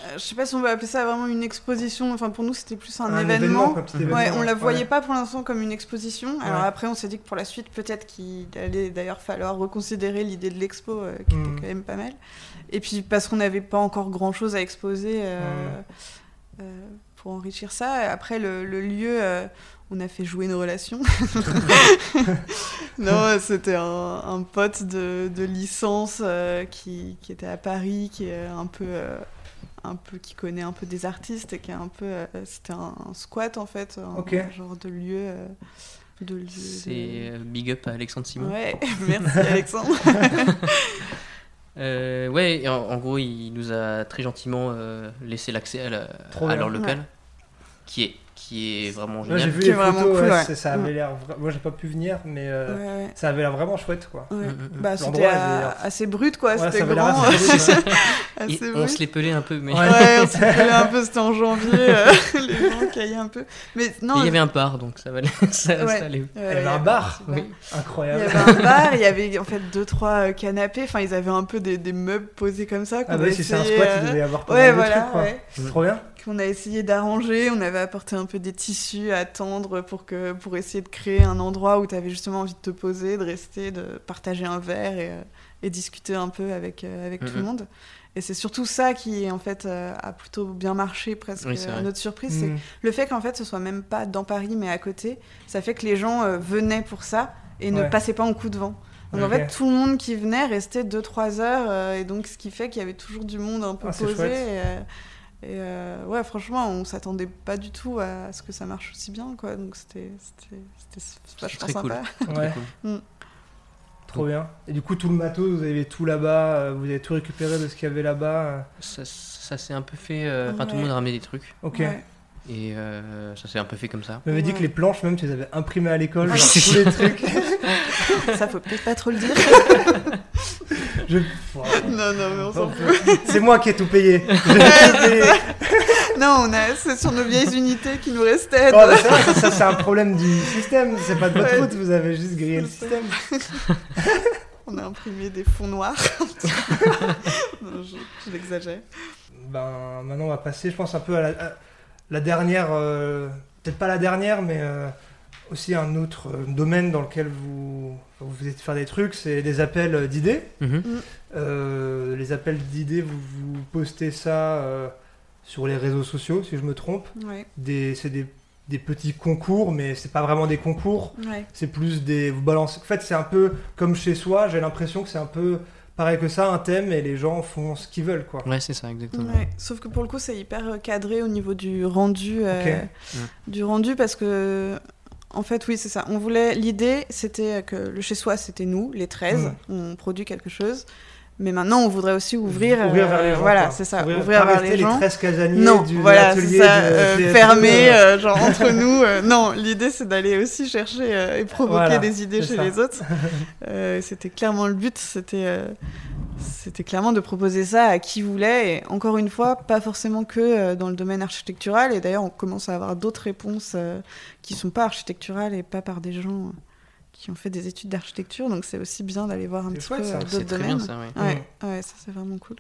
Euh, Je sais pas si on va appeler ça vraiment une exposition. Enfin, pour nous, c'était plus un, Un événement. événement, ouais, événement, on la ouais. voyait pas pour l'instant comme une exposition. Alors Ouais. après, on s'est dit que pour la suite, peut-être qu'il allait d'ailleurs falloir reconsidérer l'idée de l'expo, euh, qui était quand même pas mal. Et puis parce qu'on n'avait pas encore grand-chose à exposer euh, euh, pour enrichir ça. Après, le, le lieu. euh, on a fait jouer nos relations. non, c'était un, un pote de, de licence euh, qui, qui était à Paris, qui est un peu, euh, un peu, qui connaît un peu des artistes et qui est un peu, euh, c'était un, un squat en fait, un, genre de lieu, euh, de lieu. C'est de- big up à Alexandre Simon. Ouais, merci Alexandre. Euh, ouais, et en, en gros, il nous a très gentiment euh, laissé l'accès à, la- à leur local, Ouais. qui est qui est vraiment Moi génial. j'ai vu Qui les est vraiment photos, cool, ouais, ouais. ça avait Ouais. l'air. vra- Moi j'ai pas pu venir, mais euh, Ouais, ouais. ça avait l'air vraiment chouette quoi. Ouais. Mm, mm, mm. Bah, c'était euh, d'ailleurs- assez brut quoi, Ouais, c'était grand. assez brut, ouais. Et assez on se les pelait un peu, mais Ouais, on s'est pelé un peu, c'était en janvier, euh, les gens caillaient un peu. Mais non, il y avait un bar, donc ça valait, ça, Ouais. ça allait. Ouais, Il y avait un bar Oui. Il Incroyable. y avait un bar, il y avait en fait deux trois euh, canapés, enfin ils avaient un peu des, des meubles posés comme ça. Ah bah a si c'est un squat, euh, il devait y avoir pas Ouais mal de voilà, trucs quoi. ouais. C'est trop bien. Qu'on a essayé d'arranger, on avait apporté un peu des tissus à tendre pour, que, pour essayer de créer un endroit où tu avais justement envie de te poser, de rester, de partager un verre et, euh, et discuter un peu avec, euh, avec tout le monde. Et c'est surtout ça qui en fait euh, a plutôt bien marché presque Oui, à notre surprise, c'est Mm. le fait qu'en fait ce soit même pas dans Paris mais à côté, ça fait que les gens euh, venaient pour ça et ne Ouais. passaient pas en coup de vent. Donc en fait tout le monde qui venait restait 2-3 heures euh, et donc ce qui fait qu'il y avait toujours du monde un peu Ah, c'est posé. chouette. Et, euh, et, euh, ouais franchement on s'attendait pas du tout à ce que ça marche aussi bien quoi. Donc c'était c'était c'était vachement très cool. sympa. Ouais. cool. Trop bien. Et du coup, tout le matos, vous avez tout là-bas, euh, vous avez tout récupéré de ce qu'il y avait là-bas. euh. Ça, ça s'est un peu fait. euh, Enfin, tout le monde a ramené des trucs. Ok. Ouais. Et euh, ça s'est un peu fait comme ça. Vous m'avez dit que les planches, même, tu les avais imprimées à l'école, tous les trucs. ça faut peut-être pas trop le dire. Je- non non mais on s'en fout. C'est moi qui ai tout payé. Non, on a, c'est sur nos vieilles unités qui nous restaient. Oh, bah, ça, ça, ça, c'est un problème du système, c'est pas de votre Ouais. faute, vous avez juste grillé le système. On a imprimé des fonds noirs. non, je, je l'exagère. Ben, maintenant, on va passer, je pense, un peu à la, à la dernière, euh, peut-être pas la dernière, mais euh, aussi un autre euh, domaine dans lequel vous, vous de faire des trucs, c'est des appels d'idées. Mhm. Euh, les appels d'idées, vous, vous postez ça euh, sur les réseaux sociaux, si je me trompe. Ouais, c'est des, des petits concours, mais c'est pas vraiment des concours. ouais. C'est plus des. Vous balancez. En fait, c'est un peu comme chez soi. J'ai l'impression que c'est un peu pareil que ça, un thème, et les gens font ce qu'ils veulent, quoi. Ouais, c'est ça, exactement. Ouais, Sauf que pour le coup, c'est hyper cadré au niveau du rendu, euh, du rendu parce que, en fait, oui, c'est ça. On voulait. L'idée, c'était que le chez soi, c'était nous, les 13. Mm. On produit quelque chose. Mais maintenant, on voudrait aussi ouvrir. Ouvrir euh, vers les gens. Voilà, c'est ça. Ouvrir, Ouvrir vers rester les gens. 13 casaniers Non, du voilà, c'est ça, de euh, fermé, euh, euh, genre entre nous. euh, non, l'idée c'est d'aller aussi chercher euh, et provoquer Voilà, des idées chez ça. les autres. Euh, c'était clairement le but, c'était euh, c'était clairement de proposer ça à qui voulait. Et encore une fois, pas forcément que euh, dans le domaine architectural. Et d'ailleurs, on commence à avoir d'autres réponses euh, qui sont pas architecturales et pas par des gens euh, qui ont fait des études d'architecture. Donc c'est aussi bien d'aller voir un petit chouette, peu ça. C'est d'autres très domaines. bien ça, oui. Ouais, ouais, ça c'est vraiment cool.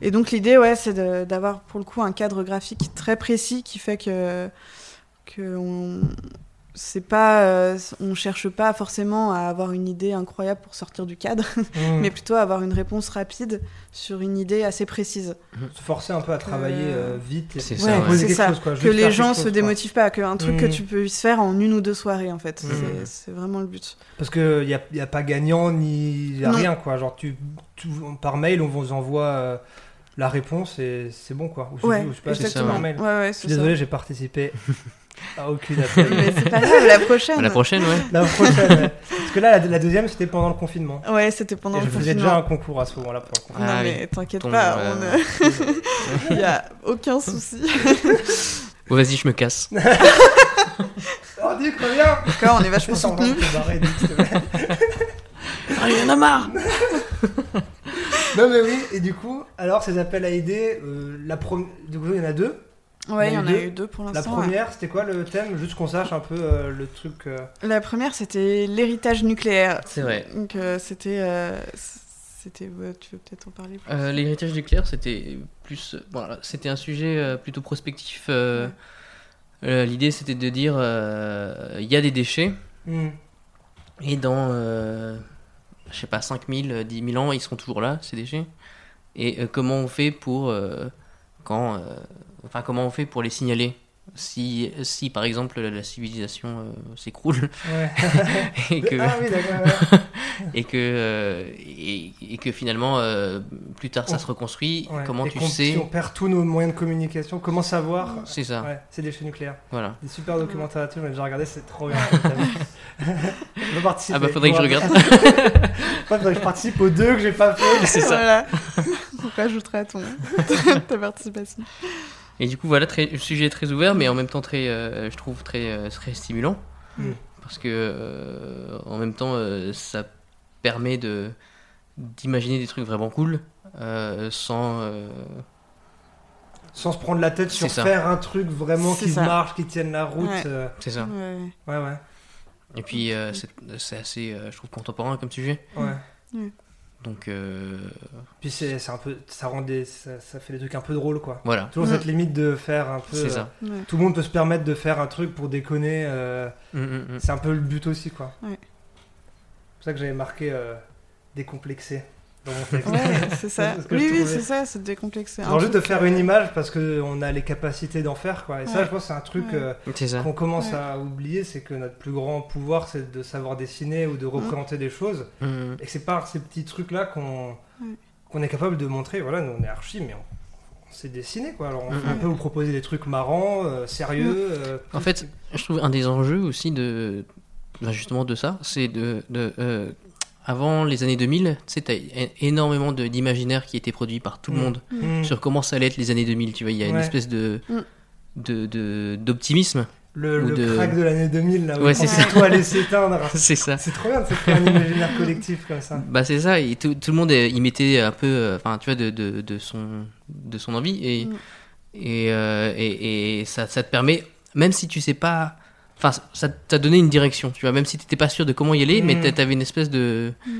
Et donc l'idée, ouais, c'est d'avoir pour le coup un cadre graphique très précis qui fait que que on c'est pas euh, on cherche pas forcément à avoir une idée incroyable pour sortir du cadre, mm. mais plutôt à avoir une réponse rapide sur une idée assez précise. se forcer un peu à travailler Euh, euh, vite et C'est ça, ouais. proposer c'est quelque ça. chose, quoi. que les gens quelque se chose, quoi. démotivent pas, qu'un truc que Mm. tu peux se faire en une ou deux soirées en fait. C'est- vraiment le but. Parce qu'il n'y a, y a pas gagnant ni y a rien, quoi. Genre, tu, tu- par mail, on vous envoie euh, la réponse et c'est bon, quoi. Ou je- Ouais, ou je pas, exactement. par mail. Ouais, ouais, Je c'est suis ça. désolé, j'ai participé à aucune appel. Mais c'est pas grave, la prochaine. La prochaine, ouais. La prochaine, ouais. Parce que là, la, la deuxième, c'était pendant le confinement. Ouais, c'était pendant et le je faisais confinement. déjà un concours à ce moment-là pour le confinement. Non Ah mais oui. t'inquiète Ton, pas, euh, on, euh, il y a aucun souci. Bon, vas-y, je me casse. Oh, dis, reviens D'accord, on est vachement soutenus. Ah, il y en a marre Non, mais oui, et du coup, alors ces appels à idées, euh, la prom- du coup, il y en a deux. Ouais, il y en a eu deux pour La l'instant. ouais. première, c'était quoi le thème? Juste qu'on sache un peu euh, le truc. euh, La première, c'était l'héritage nucléaire. C'est vrai. Donc, euh, c'était. euh, c'était. ouais, tu veux peut-être en parler plus? Euh, L'héritage nucléaire, c'était plus. Voilà, c'était un sujet euh, plutôt prospectif. euh, euh, L'idée, c'était de dire euh, il y a des déchets, hmm. et dans, euh, je sais pas, 5000, 10 000 ans, ils seront toujours là, ces déchets. Et euh, comment on fait pour. Quand. euh, enfin, comment on fait pour les signaler si, si, par exemple, la civilisation euh, s'écroule Ouais. et que Ah oui, d'accord, ouais. et que euh, et, et que finalement euh, plus tard ça On- se reconstruit Ouais. comment Et tu sais Si on perd tous nos moyens de communication, comment savoir C'est ça. Ouais, c'est des déchets nucléaires. Voilà. Des super documentaires là-dessus, a déjà regardé, c'est trop bien. on va participer. Ah bah, faudrait que je regarde. Faudrait que je participe aux deux que j'ai pas fait. C'est ça. Voilà. On rajoutera ton ta participation. et du coup voilà très, le sujet est très ouvert mais en même temps très euh, je trouve très euh, très stimulant Mm. parce que euh, en même temps euh, ça permet de d'imaginer des trucs vraiment cool euh, sans euh, Sans se prendre la tête sur ça. faire un truc vraiment qui ça. marche, qui tienne la route. Ouais. euh, c'est ça Ouais, ouais. Et puis euh, c'est assez euh, je trouve contemporain comme sujet ouais. Ouais. Donc euh, Puis c'est c'est un peu, ça rend des, ça, ça fait des trucs un peu drôles quoi. voilà Toujours Mm. cette limite de faire un peu. c'est euh, ça Ouais. Tout le monde peut se permettre de faire un truc pour déconner. euh, Mm, mm, mm. C'est un peu le but aussi quoi. Ouais. C'est pour ça que j'avais marqué euh, décomplexé dans mon texte. Ouais, c'est ça. C'est ce Oui, oui, c'est ça, c'est décomplexé. Genre juste de faire une image parce qu'on a les capacités d'en faire quoi. Et ça je pense c'est un truc Ouais. euh, c'est qu'on commence Ouais. à oublier, c'est que notre plus grand pouvoir c'est de savoir dessiner ou de représenter des choses. Mm, mm. Et que c'est par ces petits trucs là qu'on Ouais. qu'on est capable de montrer, voilà, nous on est archi, mais on, on sait dessiner quoi. Alors on, on peut vous proposer des trucs marrants, euh, sérieux. euh, En fait, je trouve un des enjeux aussi de ben, justement de ça, c'est de, de euh, avant les années 2000, tu sais, t'as énormément de- d'imaginaire qui était produit par tout le Mm. monde Mhm. sur comment ça allait être les années 2000. Tu vois, il y a une espèce de Mm. de- de- d'optimisme. le, le de- crack de l'année 2000 là, où Ouais, c'est ça. tout allait s'éteindre. c'est ça. C'est trop bien de se créer un imaginaire collectif comme ça. Bah c'est ça, et tout, tout le monde y mettait un peu, euh, enfin tu vois, de, de, de son, de son envie, et, Mm. et, euh, et, et ça, ça te permet, même si tu sais pas, enfin ça t'a donné une direction, tu vois, même si t'étais pas sûr de comment y aller, mais Mm. t'a- t'avais une espèce de Mm.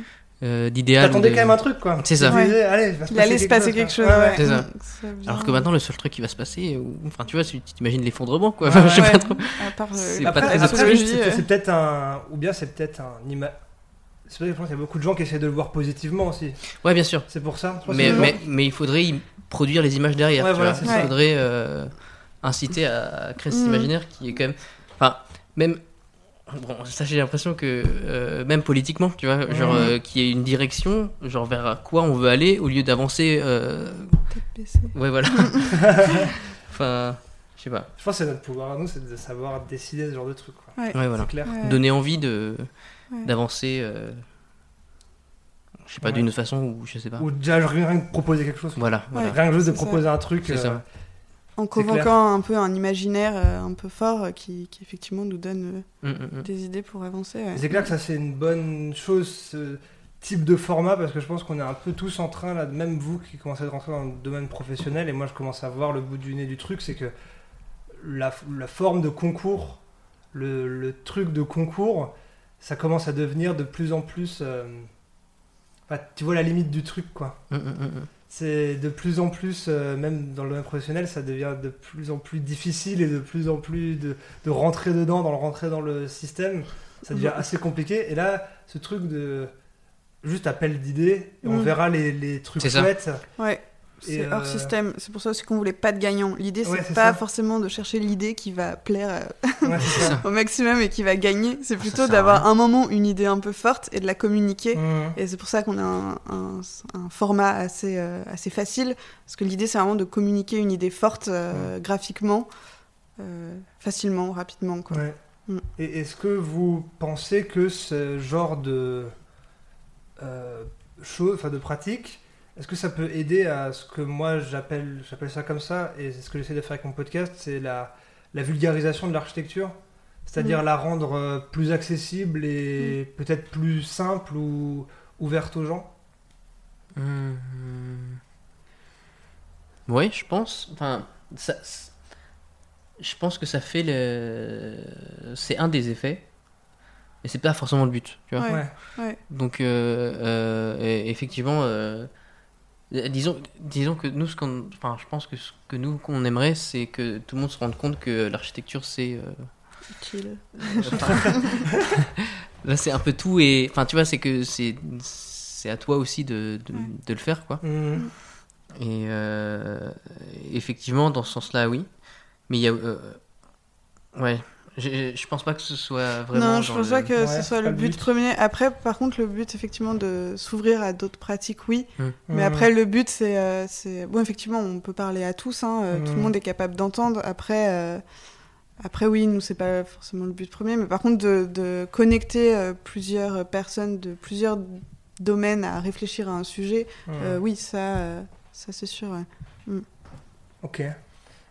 euh, d'idéal. T'attendais de- quand même un truc quoi. C'est ça. Tu disais, allez, il va se Il passer allait se passer quelque chose. ouais. C'est ça. Ça Alors que maintenant, le seul truc qui va se passer, ou- enfin tu vois, tu tu t'imagines l'effondrement quoi, Ouais, Enfin, je sais Ouais, pas trop. Euh, C'est pas très c'est euh, c'est peut-être un. Ou bien c'est peut-être un. Ima... C'est vrai que je pense qu'il y a beaucoup de gens qui essaient de le voir positivement aussi. Ouais, bien sûr. C'est pour ça. Mais, que mais, mais il faudrait y produire les images derrière. Ouais, tu voilà, vois. il ça. faudrait euh, inciter à, à créer cet Mm. imaginaire qui est quand même. Enfin, même. Bon, ça j'ai l'impression que euh, même politiquement, tu vois, genre euh, qu'il y ait une direction, genre vers quoi on veut aller, au lieu d'avancer. euh. Ouais, voilà. enfin, je sais pas. Je pense que c'est notre pouvoir à nous, c'est de savoir décider ce genre de truc. Quoi. Ouais. Ouais, voilà. C'est clair. Ouais. Donner envie de Ouais. d'avancer. euh, je sais pas Ouais. d'une autre façon ou je sais pas. Ou déjà rien que proposer quelque chose. quoi. Voilà, voilà. Rien que juste de ça. proposer un truc. C'est euh, ça. En convoquant un peu un imaginaire euh, un peu fort euh, qui, qui effectivement nous donne Mm, mm, euh, mm. des idées pour avancer. ouais. C'est clair que ça c'est une bonne chose, ce type de format, parce que je pense qu'on est un peu tous en train, là, même vous qui commencez à rentrer dans le domaine professionnel, et moi je commence à voir le bout du nez du truc, c'est que la, la forme de concours, le, le truc de concours, ça commence à devenir de plus en plus... euh, tu vois la limite du truc, quoi. Mm, mm, mm, mm. C'est de plus en plus, euh, même dans le domaine professionnel, ça devient de plus en plus difficile et de plus en plus de, de rentrer dedans, dans le rentrer dans le système. Ça devient assez compliqué. Et là, ce truc de juste appel d'idées, et on Mm. verra les, les trucs chouettes. Ouais, c'est hors euh, système. C'est pour ça aussi qu'on voulait pas de gagnant. L'idée, c'est Ouais, pas ça. forcément de chercher l'idée qui va plaire euh, Ouais, au maximum et qui va gagner. C'est Ça plutôt d'avoir un moment une idée un peu forte et de la communiquer. Mm. Et c'est pour ça qu'on a un, un- un format assez, euh, assez facile. Parce que l'idée, c'est vraiment de communiquer une idée forte euh, graphiquement, euh, facilement, rapidement. Quoi. Ouais. Mm. Et est-ce que vous pensez que ce genre de euh, choses, enfin de pratique, est-ce que ça peut aider à ce que moi j'appelle, j'appelle ça comme ça, et c'est ce que j'essaie de faire avec mon podcast, c'est la, la vulgarisation de l'architecture C'est-à-dire Mm. la rendre euh, plus accessible et Mm. peut-être plus simple ou ouverte aux gens? Hum, Ouais, je pense. Enfin, ça, c- je pense que ça fait le. C'est un des effets, mais c'est pas forcément le but, tu vois. Ouais. Ouais. Ouais. Donc, euh, euh, effectivement, euh, disons, disons que nous, ce qu'on, enfin, je pense que ce que nous qu'on aimerait, c'est que tout le monde se rende compte que l'architecture, c'est euh, Utile. Enfin, Là, c'est un peu tout et enfin, tu vois, c'est que c'est c'est à toi aussi de, de, Ouais. de le faire, quoi. Mhm. Et euh, effectivement, dans ce sens-là, oui. Mais il y a, euh, ouais, je, je pense pas que ce soit vraiment. non, je pense le- pas que Ouais, ce soit le but, but. premier. Après, par contre, le but, effectivement, de s'ouvrir à d'autres pratiques, oui. Mm. Mais Mhm. après, le but, c'est. euh, c'est- bon, effectivement, on peut parler à tous, hein, euh, tout le Mhm. monde est capable d'entendre. Après, euh, après, oui, nous, c'est pas forcément le but premier. Mais par contre, de, de connecter euh, plusieurs personnes de plusieurs domaines à réfléchir à un sujet, oui, ça, euh, ça c'est sûr. ouais. Ok.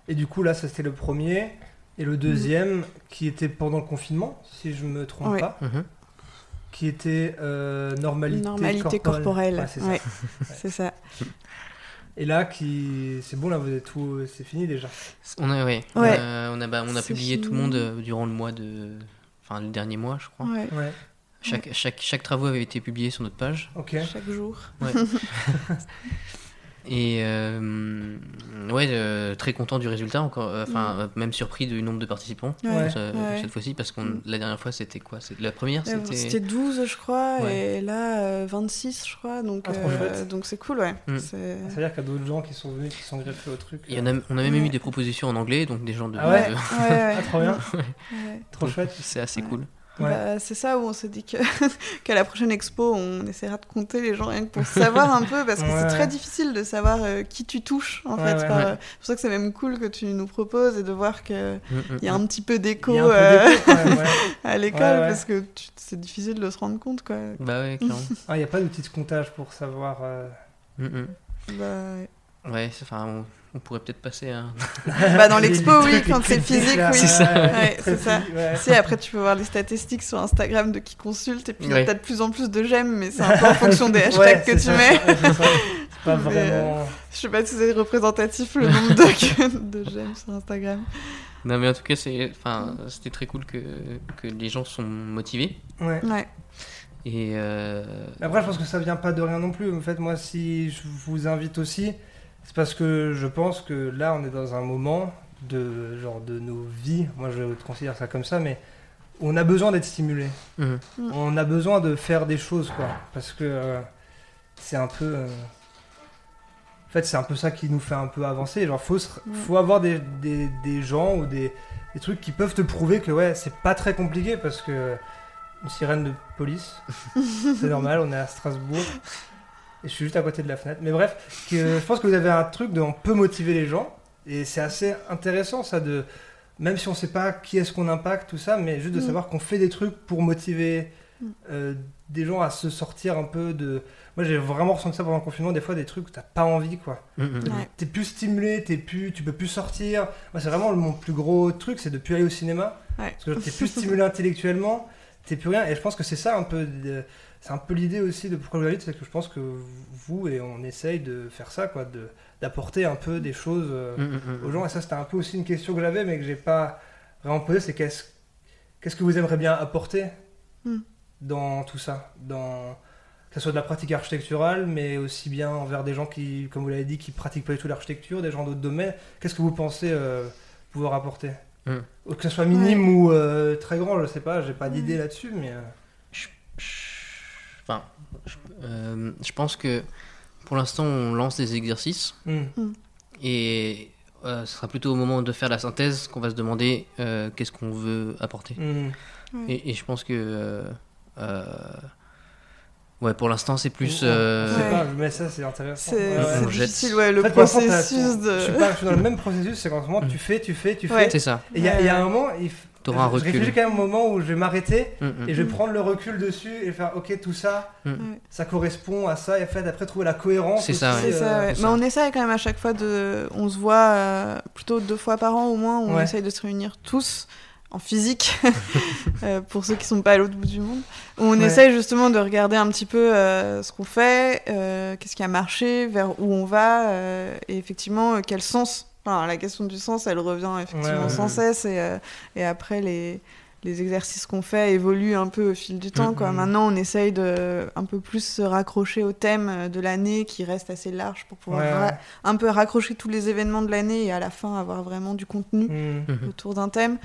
Et du coup, là, ça c'était le premier. Et le deuxième, qui était pendant le confinement, si je me trompe Ouais. pas, Mhm. qui était euh, normalité, Normalité corporelle. Ouais, c'est ça. Ouais, c'est ça. Et là, qui, c'est bon, là, vous êtes tout, c'est fini déjà. On a, ouais, Ouais. Euh, on a, bah, on a C'est publié tout le monde euh, durant le mois de, enfin, le dernier mois, je crois. Ouais, Ouais. Chaque, chaque, chaque travaux avait été publié sur notre page. Ok. chaque jour. Et euh, ouais, euh, très content du résultat, encore, euh, enfin, euh, même surpris du nombre de participants Ouais, Ouais. ouais. cette fois-ci, parce que Mm. la dernière fois c'était quoi? C'est- La première c'était. C'était 12, je crois, Ouais. et là, euh, 26, je crois. Donc, Ah, trop euh, chouette. donc c'est cool, ouais. Mm. C'est- C'est-à-dire qu'il y a d'autres gens qui sont venus, qui sont greffés au truc. Il y en a, on a même Ouais. eu des propositions en anglais, donc des gens de. Ah ouais? de- Ouais, ouais. Ah, trop bien. Ouais. Trop chouette. C'est assez cool. Ouais. Bah, c'est ça où on s'est dit que qu'à la prochaine expo, on essaiera de compter les gens rien que pour savoir un peu, parce que Ouais, c'est très difficile de savoir euh, qui tu touches, en Ouais, fait. ouais. par- Ouais. C'est pour ça que c'est même cool que tu nous proposes et de voir qu'il Mm, mm, y a un petit peu d'écho euh, à l'école, Ouais, ouais. parce que tu- c'est difficile de se rendre compte, quoi. Bah ouais, clairement. Ah, il n'y a pas d'outil de comptage pour savoir. euh, Mm, mm. Bah, ouais. Enfin, on, on pourrait peut-être passer à. Bah, dans l'expo, oui, quand c'est physique, là, oui. C'est ça, ouais, Ouais, c'est ouais. Après, tu peux voir les statistiques sur Instagram de qui consulte, et puis Ouais. t'as de plus en plus de j'aime, mais c'est un peu en fonction des hashtags Ouais, que tu ça, mets. ouais, c'est pas Mais, vraiment. Je sais pas si c'est représentatif le nombre de, de j'aime sur Instagram. Non, mais en tout cas, c'est, enfin, c'était très cool que, que les gens sont motivés. Ouais. Ouais. Et euh, Après, je pense que ça vient pas de rien non plus. En fait, moi, si je vous invite aussi, c'est parce que je pense que là, on est dans un moment de genre de nos vies. Moi, je considère ça comme ça, mais on a besoin d'être stimulé. mhm. On a besoin de faire des choses, quoi. Parce que euh, c'est un peu. euh, En fait, c'est un peu ça qui nous fait un peu avancer. Genre, faut, se- Mm. faut avoir des, des, des gens ou des, des trucs qui peuvent te prouver que ouais, c'est pas très compliqué parce que une sirène de police, c'est normal, on est à Strasbourg. Et je suis juste à côté de la fenêtre. Mais bref, que, je pense que vous avez un truc de on peut motiver les gens. Et c'est assez intéressant ça de. Même si on sait pas qui est-ce qu'on impacte, tout ça, mais juste de Mm. savoir qu'on fait des trucs pour motiver Mm. euh, des gens à se sortir un peu de. Moi j'ai vraiment ressenti ça pendant le confinement, des fois des trucs où t'as pas envie quoi. Mhm. Ouais. T'es plus stimulé, t'es plus, tu peux plus sortir. Moi c'est vraiment mon plus gros truc, c'est de plus aller au cinéma. Ouais. Parce que t'es plus stimulé intellectuellement, t'es plus rien. Et je pense que c'est ça un peu. de- C'est un peu l'idée aussi de pourquoi je l'invite, c'est que je pense que vous et on essaye de faire ça, quoi, de d'apporter un peu des choses euh, Mhm, mhm. aux gens. Et ça, c'était un peu aussi une question que j'avais, mais que j'ai pas vraiment posée. C'est qu'est-ce qu'est-ce que vous aimeriez bien apporter dans tout ça, dans que ce soit de la pratique architecturale, mais aussi bien envers des gens qui, comme vous l'avez dit, qui pratiquent pas du tout l'architecture, des gens d'autres domaines. Qu'est-ce que vous pensez euh, pouvoir apporter? Que ce soit minime ou euh, très grand, je sais pas, j'ai pas d'idée là-dessus, mais. Je- je- Enfin, je, euh, je pense que pour l'instant, on lance des exercices mm. et euh, ce sera plutôt au moment de faire la synthèse qu'on va se demander euh, qu'est-ce qu'on veut apporter. Mm. Ouais. Et, et je pense que. euh, euh, ouais, pour l'instant, c'est plus. Je euh, sais Ouais. pas, mais ça c'est intéressant. C'est Ouais, ouais. c'est On jette. difficile, ouais, le En fait, processus de. Je suis, pas, je suis dans le même processus, c'est qu'en ce moment, tu fais, tu fais, tu fais. Ouais. C'est ça. Et il y, a- il y a un moment, il f- T'auras un je- je recul. réfléchis quand même au moment où je vais m'arrêter Mm, mm. et je vais prendre le recul dessus et faire ok tout ça, Mm. Ça correspond à ça et en fait après trouver la cohérence. C'est ça, ouais. Mais on essaye quand même à chaque fois de. On se voit euh, plutôt deux fois par an au moins, on Ouais. essaye de se réunir tous en physique, euh, pour ceux qui sont pas à l'autre bout du monde. Où on Ouais. essaye justement de regarder un petit peu euh, ce qu'on fait, euh, qu'est-ce qui a marché, vers où on va, euh, et effectivement, euh, quel sens. Enfin, la question du sens, elle revient effectivement Ouais, ouais, sans ouais. cesse, et, euh, et après, les, les exercices qu'on fait évoluent un peu au fil du temps. Quoi. Mhm. Maintenant, on essaye de un peu plus se raccrocher au thème euh, de l'année qui reste assez large pour pouvoir Ouais, ra- ouais. un peu raccrocher tous les événements de l'année et à la fin avoir vraiment du contenu autour d'un thème.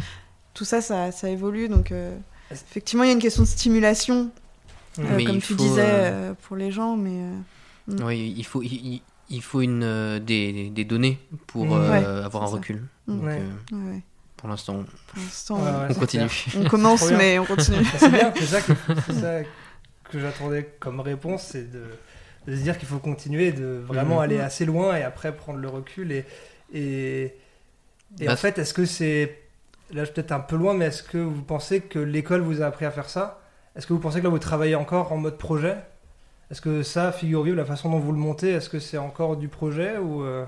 Tout ça, ça, ça évolue. Donc, euh, effectivement, il y a une question de stimulation, euh, comme tu faut, disais, euh, euh, pour les gens. Mais euh, mm. Oui, il faut, il, il- il faut une, euh, des, des données pour Mm. euh, Ouais, avoir un ça. recul. Mm. Donc, Ouais. euh, Ouais. Pour l'instant, on continue. clair. On commence, mais on continue. C'est bien, c'est ça que, c'est ça que j'attendais comme réponse, c'est de, de se dire qu'il faut continuer, de vraiment Mhm. aller Mm. assez loin et après prendre le recul. Et, et, et Bah, en fait, est-ce que c'est. Là, je suis peut-être un peu loin, mais est-ce que vous pensez que l'école vous a appris à faire ça? Est-ce que vous pensez que là, vous travaillez encore en mode projet? Est-ce que ça, figure vive, la façon dont vous le montez, est-ce que c'est encore du projet ou euh,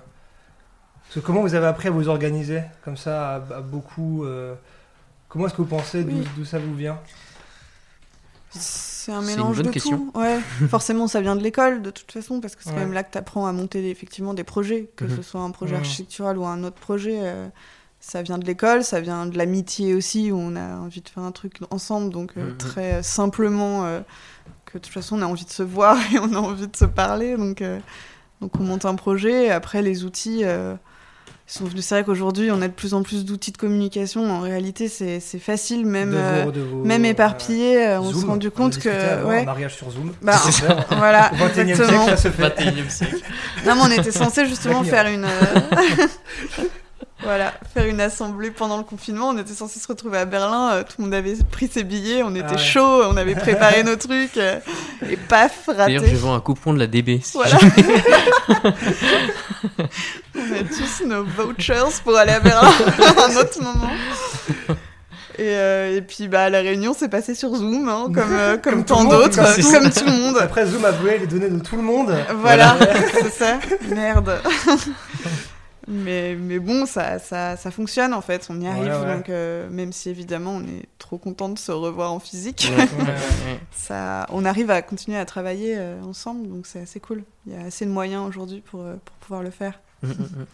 Parce que comment vous avez appris à vous organiser comme ça, à, à beaucoup euh, Comment est-ce que vous pensez d'où Oui. d'où ça vous vient? C'est un C'est une mélange bonne de question. tout. Ouais, forcément, ça vient de l'école de toute façon, parce que c'est Ouais. quand même là que tu apprends à monter effectivement des projets, que Mhm. ce soit un projet architectural ou un autre projet. euh, ça vient de l'école, ça vient de l'amitié aussi, où on a envie de faire un truc ensemble, donc euh, Mhm. très simplement, euh, que de toute façon, on a envie de se voir et on a envie de se parler. Donc, euh, donc on monte un projet, et après, les outils. euh, sont venus. C'est vrai qu'aujourd'hui, on a de plus en plus d'outils de communication. En réalité, c'est c'est facile, même, De vos- euh, de vos, même éparpillé. euh, on s'est rendu on compte que. avant, ouais. Un mariage sur Zoom. Bah, voilà, Au 21 e exactement. siècle, ça se fait. 21e siècle. Non, mais on était censé justement faire une. Voilà, faire une assemblée pendant le confinement. On était censé se retrouver à Berlin. euh, tout le monde avait pris ses billets. On était Ah ouais. chaud. On avait préparé nos trucs. euh, et paf, D'ailleurs, raté. je vends un coupon de la DB. si Voilà. On a tous nos vouchers pour aller à Berlin à un autre moment. Et, euh, et puis bah, la réunion s'est passée sur Zoom, hein, comme, euh, comme, tant d'autres, comme tout le monde. Après, Zoom a volé les données de tout le monde. Voilà, c'est ça. Merde. mais, mais bon, ça, ça, ça fonctionne en fait, on y arrive. Ouais, ouais. Donc, euh, même si évidemment on est trop content de se revoir en physique, Ouais, ouais, ouais. ça, on arrive à continuer à travailler euh, ensemble, donc c'est assez cool. Il y a assez de moyens aujourd'hui pour, euh, pour pouvoir le faire. Mm, mm, mm.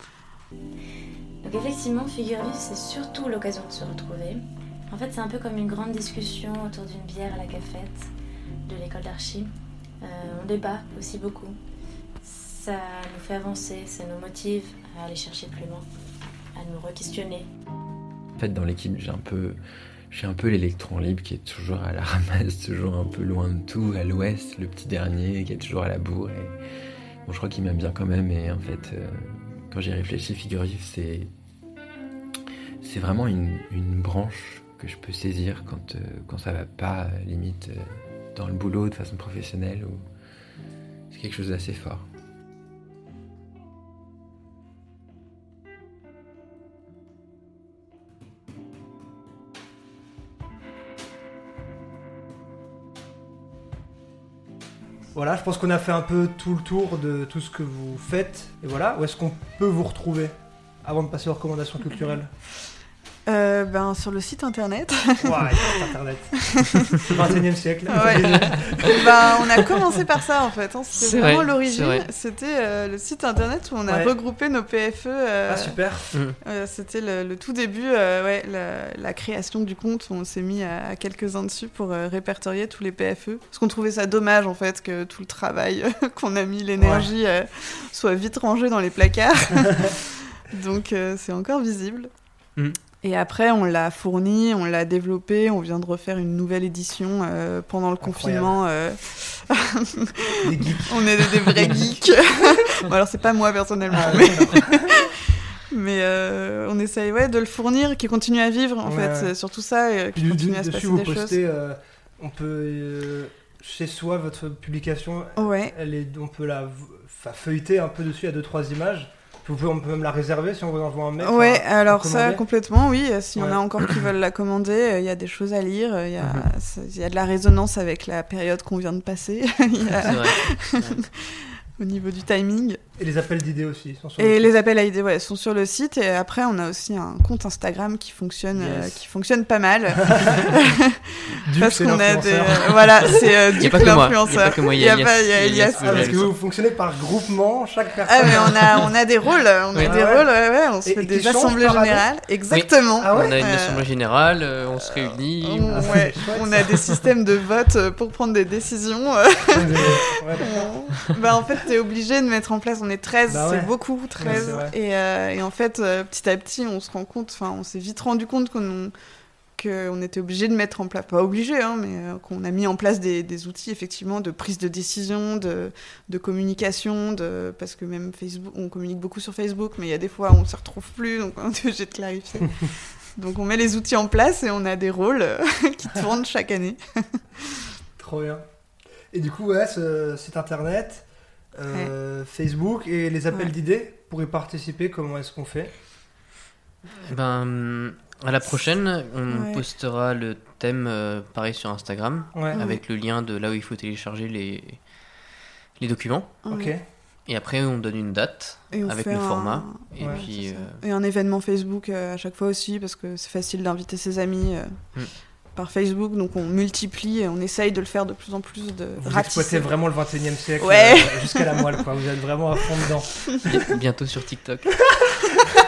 Donc effectivement, figure vive, c'est surtout l'occasion de se retrouver. En fait, c'est un peu comme une grande discussion autour d'une bière à la cafette de l'école d'archi. Euh, on débat aussi beaucoup. Ça nous fait avancer, ça nous motive à aller chercher plus loin, à nous re-questionner. En fait, dans l'équipe, j'ai un peu, j'ai un peu l'électron libre qui est toujours à la ramasse, toujours un peu loin de tout, à l'ouest, le petit dernier qui est toujours à la bourre. Bon, je crois qu'il m'aime bien quand même. Et en fait, euh, quand j'y réfléchis, figure vive, c'est, c'est vraiment une, branche que je peux saisir quand, euh, quand ça va pas, euh, limite, euh, dans le boulot de façon professionnelle. C'est quelque chose d'assez fort. Voilà, je pense qu'on a fait un peu tout le tour de tout ce que vous faites. Et voilà, où est-ce qu'on peut vous retrouver avant de passer aux recommandations culturelles? Euh, ben, sur le site internet. Ouais, internet. 21 e siècle. Ouais. ben, on a commencé par ça en fait. hein. C'est C'était vraiment vrai, l'origine. vrai. C'était euh, le site internet où on a Ouais. regroupé nos PFE. euh, Ah, super. Mm. euh, C'était le, le tout début, euh, ouais, la, la création du compte. On s'est mis à, à quelques-uns dessus pour euh, répertorier tous les PFE. Parce qu'on trouvait ça dommage en fait que tout le travail qu'on a mis, l'énergie, euh, soit vite rangé dans les placards. Donc euh, c'est encore visible. Mm. Et après, on l'a fourni, on l'a développé, on vient de refaire une nouvelle édition euh, pendant le Incroyable. confinement. euh. Des geeks. on est des, vrais geeks. bon, alors, c'est pas moi personnellement, Ah, mais, euh, on essaye ouais, de le fournir, qui continue à vivre en Ouais, fait. ouais. C'est surtout ça, et, Puis qui du- continue à se passer vous des choses. postez, euh, on peut chez soi votre publication. Ouais. Elle est, on peut la feuilleter un peu dessus à deux trois images. Vous pouvez, on peut même la réserver si on vous envoie un mail. Ouais, enfin, alors ça complètement, oui. euh, S'il y en Ouais. a encore qui veulent la commander, euh, il y a des choses à lire. euh, Il y, a, Mhm. il y a de la résonance avec la période qu'on vient de passer. Il y a- Au niveau du timing. Et les appels d'idées aussi sont sur Et le les site. appels à idées ouais, sont sur le site. Et après, on a aussi un compte Instagram qui fonctionne, euh, qui fonctionne pas mal. Parce qu'on a des. l'influenceur. euh, voilà, c'est euh, Duc pas que moi, y a l'influenceur. pas que moi, y a Y a Elias. Ah, parce que vous fonctionnez par groupement, chaque personne. Ah mais on a on a des rôles, on a des Ah ouais. rôles, ouais, ouais, on se Et- fait et des assemblées générales, exactement. Ah ouais on a une assemblée générale, euh, on se réunit. on, Ah, on a des systèmes de vote pour prendre des décisions. bah en fait t'es obligé de mettre en place, on est 13, Bah ouais. c'est beaucoup, 13. c'est vrai. et, euh, et en fait euh, petit à petit on se rend compte, enfin on s'est vite rendu compte qu'on qu'on était obligé de mettre en place, pas obligé, hein, mais euh, qu'on a mis en place des, des outils effectivement de prise de décision, de, de communication, de, parce que même Facebook, on communique beaucoup sur Facebook, mais il y a des fois on ne se retrouve plus, donc on est obligé de clarifier. donc on met les outils en place et on a des rôles qui tournent chaque année. Trop bien. Et du coup, ouais, ce site internet, euh, Facebook et les appels Ouais. d'idées pour y participer, comment est-ce qu'on fait? Eh Ben, à la prochaine, on Ouais. postera le thème euh, pareil sur Instagram Ouais. avec le lien de là où il faut télécharger les, les documents. Ok. Et après, on donne une date avec fait le un- format. Et Ouais, puis, euh, Et un événement Facebook euh, à chaque fois aussi, parce que c'est facile d'inviter ses amis euh, Hmm. Par Facebook, donc on multiplie et on essaye de le faire de plus en plus, de Vous ratisser. exploitez vraiment le 21 e siècle Ouais. euh, jusqu'à la moelle, quoi. Vous êtes vraiment à fond dedans. bi- bientôt sur TikTok.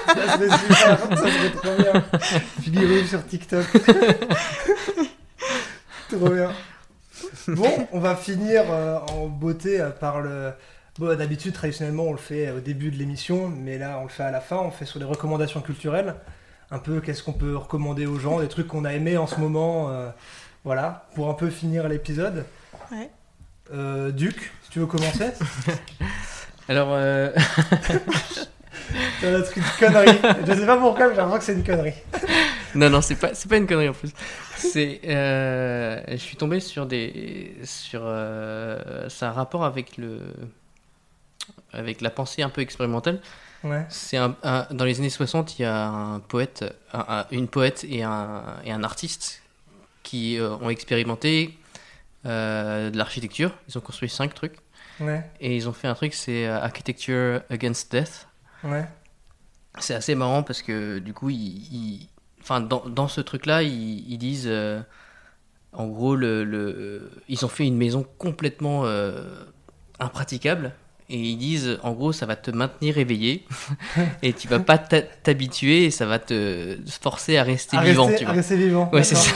Ça serait super, ça serait trop bien. Figurez sur TikTok. trop bien. Bon, on va finir euh, en beauté euh, par le. Bon, d'habitude, traditionnellement, on le fait au début de l'émission, mais là, on le fait à la fin. On fait sur les recommandations culturelles. Un peu, qu'est-ce qu'on peut recommander aux gens, des trucs qu'on a aimés en ce moment. euh, voilà, pour un peu finir l'épisode. Ouais. Euh, Duc, si tu veux commencer. Alors, euh, C'est un truc de connerie. Je sais pas pourquoi, mais j'ai l'impression que c'est une connerie. non, non, c'est pas, c'est pas une connerie en plus. C'est, euh, je suis tombé sur des, sur, euh, ça a un rapport avec le, avec la pensée un peu expérimentale. Ouais. C'est un, un- dans les années 60, il y a un poète, un- un- une poète et un, et un artiste qui euh, ont expérimenté euh, de l'architecture. Ils ont construit cinq trucs. Ouais. Et ils ont fait un truc, c'est euh, Architecture Against Death. Ouais. C'est assez marrant parce que du coup, ils, ils- enfin, dans, dans ce truc-là, ils, ils disent, euh, en gros, le, le- ils ont fait une maison complètement impraticable. Et ils disent, en gros, ça va te maintenir éveillé et tu vas pas t'habituer et ça va te forcer à rester À vivant. rester- tu à vois. rester vivant. Ouais, c'est ça.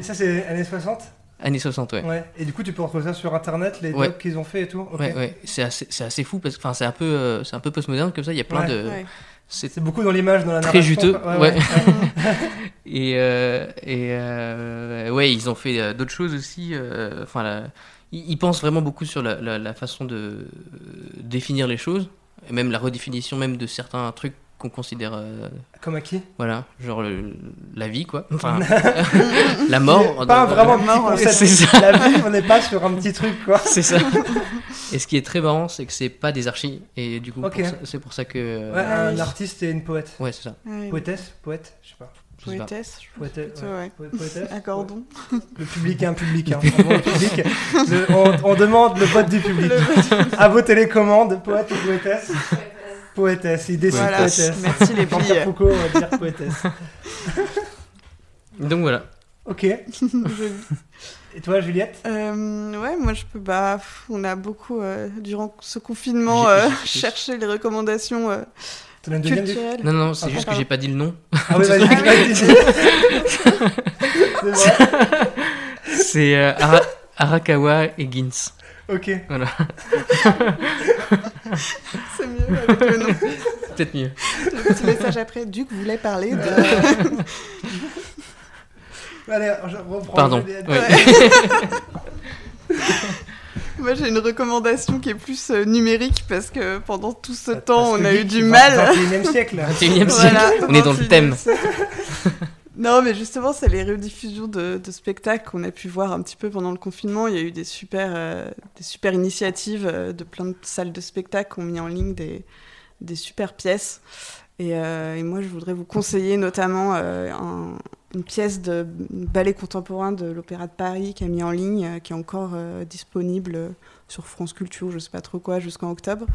Et ça, c'est années 60 Années 60, ouais. Ouais. Et du coup, tu peux retrouver ça sur internet, les Ouais. docs qu'ils ont fait et tout Ok. Ouais, ouais. C'est assez, c'est assez fou parce que enfin, c'est un peu, euh, c'est un peu postmoderne comme ça. Il y a plein Ouais. de, Ouais. c'est beaucoup dans l'image, dans la très juteux. quoi. Ouais. et euh, et euh, ouais, ils ont fait euh, d'autres choses aussi. euh, Enfin, la- ils, ils pensent vraiment beaucoup sur la, la- la façon de euh, définir les choses, et même la redéfinition même de certains trucs qu'on considère, euh, Comme à qui? voilà, genre le- la vie quoi. Enfin, la mort. Pas dans- vraiment mort, concept. C'est ça. La vie, on n'est pas sur un petit truc, quoi. C'est ça. Et ce qui est très marrant, c'est que c'est pas des archis. Et du coup, Ok. pour ça- c'est pour ça que. Ouais, Ah un artiste et une poète. Ouais, c'est ça. Poétesse Poète Je sais pas. Poétesse, Poétesse, plutôt, ouais. ouais. Po- Poétesse Accordons. Le public, un public. Hein. Vraiment, le public. Le- on, on demande le vote du public. À vos télécommandes, poète ou poétesse Poétesse, il décide Voilà, poétesse. merci les filles. Foucault, on va dire poétesse. Donc voilà. Ok. Et toi, Juliette? Euh, ouais, moi je peux. Bah, on a beaucoup, euh, durant ce confinement, euh, cherché les recommandations as une deuxième, culturelles. Non, non, c'est Ah, juste que j'ai pas dit le nom. Ah oui, vas-y, oui. C'est vrai. C'est euh, Ara- Arakawa et Gins. Ok. Voilà. C'est mieux avec le nom. Peut-être mieux. Le petit message après. Duc voulait parler de. Allez, je reprends. Pardon. Juliette. Moi j'ai une recommandation qui est plus euh, numérique parce que pendant tout ce Parce temps on a eu du mal. 21e siècle. 21e Voilà, siècle. On est dans le 21e thème. Non, mais justement, c'est les rediffusions de, de spectacles qu'on a pu voir un petit peu pendant le confinement. Il y a eu des super, euh, des super initiatives euh, de plein de salles de spectacles qui ont mis en ligne des, des super pièces. Et, euh, et moi, je voudrais vous conseiller notamment euh, un, une pièce de ballet contemporain de l'Opéra de Paris qui a mis en ligne, euh, qui est encore euh, disponible sur France Culture, je sais pas trop quoi, jusqu'en octobre.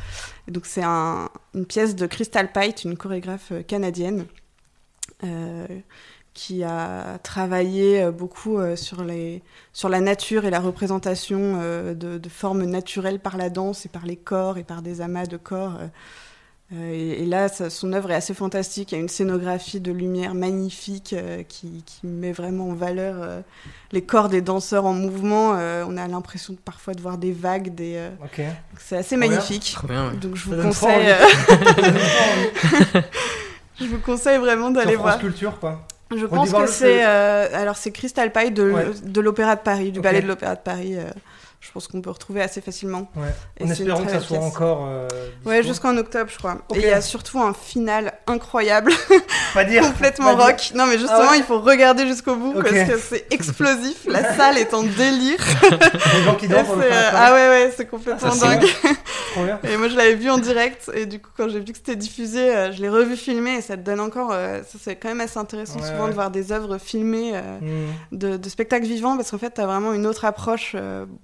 Donc c'est un- une pièce de Crystal Pite, une chorégraphe euh, canadienne, euh, qui a travaillé euh, beaucoup euh, sur, les, sur la nature et la représentation euh, de formes naturelles par la danse et par les corps et par des amas de corps. Euh. Et, et là, ça- son œuvre est assez fantastique. Il y a une scénographie de lumière magnifique euh, qui, qui met vraiment en valeur euh, les corps des danseurs en mouvement. Euh, on a l'impression de- parfois de voir des vagues, des. euh, C'est assez Trop bien. magnifique. Trop bien, ouais. Donc je Ça vous conseille. euh, je vous conseille vraiment d'aller voir. Culture, quoi. Je pense que c'est euh, alors c'est Crystal Pie de, Ouais. de l'Opéra de Paris, du Ok. ballet de l'Opéra de Paris. Je pense qu'on peut retrouver assez facilement. Ouais. Et En espérant que ça soit encore. euh, Ouais, jusqu'en octobre, je crois. Et il y a surtout un final incroyable, Pas dire. complètement Pas rock. dire. Non, mais justement, Ah ouais il faut regarder jusqu'au bout parce que c'est explosif. La salle est en délire. Les gens qui de euh, ah ouais, ouais, c'est complètement Ah, dingue. Et moi, je l'avais vu en direct, et du coup, quand j'ai vu que c'était diffusé, euh, je l'ai revu filmer, et ça te donne encore. euh, ça, c'est quand même assez intéressant Ouais, souvent de voir des œuvres filmées euh, Mm. de, de spectacles vivants, parce qu'en fait, t'as vraiment une autre approche,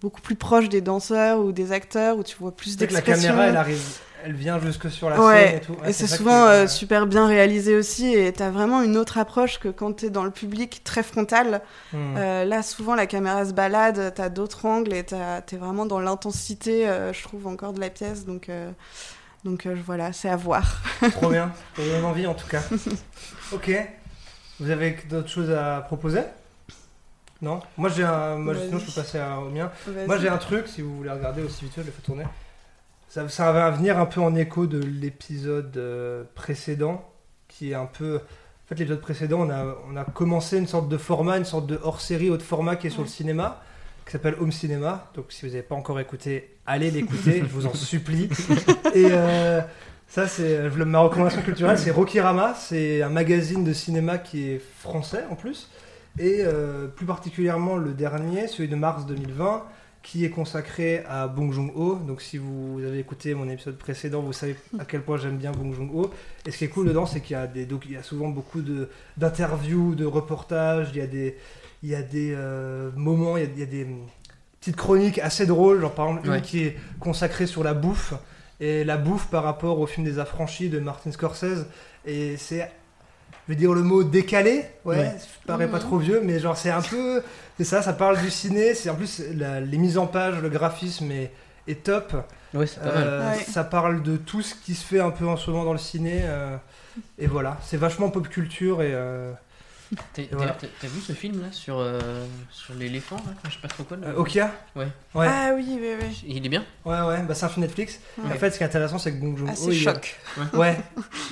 beaucoup plus proche des danseurs ou des acteurs, où tu vois plus que la d'expression. caméra, elle arrive, elle vient jusque sur la Ouais, scène et tout. Ouais, et c'est souvent euh, super bien réalisé aussi, et t'as vraiment une autre approche que quand t'es dans le public très frontal. Mm. Euh, là, souvent, la caméra se balade, t'as d'autres angles, et t'es vraiment dans l'intensité, euh, je trouve, encore de la pièce. Donc, donc voilà, c'est à voir. Trop bien, ça donne envie en tout cas. ok. Vous avez d'autres choses à proposer? Non Moi j'ai un. Moi, sinon je peux passer à- au mien. Moi j'ai un truc, si vous voulez regarder aussi vite fait, je le fais tourner. Ça, ça va venir un peu en écho de l'épisode euh, précédent, qui est un peu. En fait, l'épisode précédent, on a, on a commencé une sorte de format, une sorte de hors-série haut de format qui est sur le cinéma, qui s'appelle Home Cinéma. Donc, si vous n'avez pas encore écouté, allez l'écouter, je vous en supplie. Et euh, ça, c'est ma recommandation culturelle, c'est Rokirama. C'est un magazine de cinéma qui est français en plus. Et euh, plus particulièrement le dernier, celui de mars 2020, qui est consacré à Bong Joon-ho. Donc si vous avez écouté mon épisode précédent, vous savez à quel point j'aime bien Bong Joon-ho. Et ce qui est cool dedans, c'est qu'il y a, des, doc- il y a souvent beaucoup de- d'interviews, de, reportages, il y a des, il y a des euh, moments, il y a, il y a des petites chroniques assez drôles, genre par exemple une Ouais. qui est consacrée sur la bouffe. Et la bouffe par rapport au film des affranchis de Martin Scorsese. Et c'est je veux dire le mot décalé, ouais, Ouais. ça paraît pas Mhm. trop vieux, mais genre c'est un peu, c'est ça, ça parle du ciné, c'est en plus la- les mises en page, le graphisme est, est top. Ouais, c'est pas Euh, mal. Ouais. Ça parle de tout ce qui se fait un peu en ce moment dans le ciné, euh, et voilà, c'est vachement pop culture et euh, T'as voilà. vu ce film là sur, euh, sur l'éléphant là Je sais pas trop quoi. le- euh, Okia, Ouais. ouais, Ah oui, oui, oui. Il est bien ouais, ouais, bah c'est un film Netflix. Ouais. En fait, ce qui est intéressant, c'est que Bong Joon-ho, Assez il- choc. Ouais,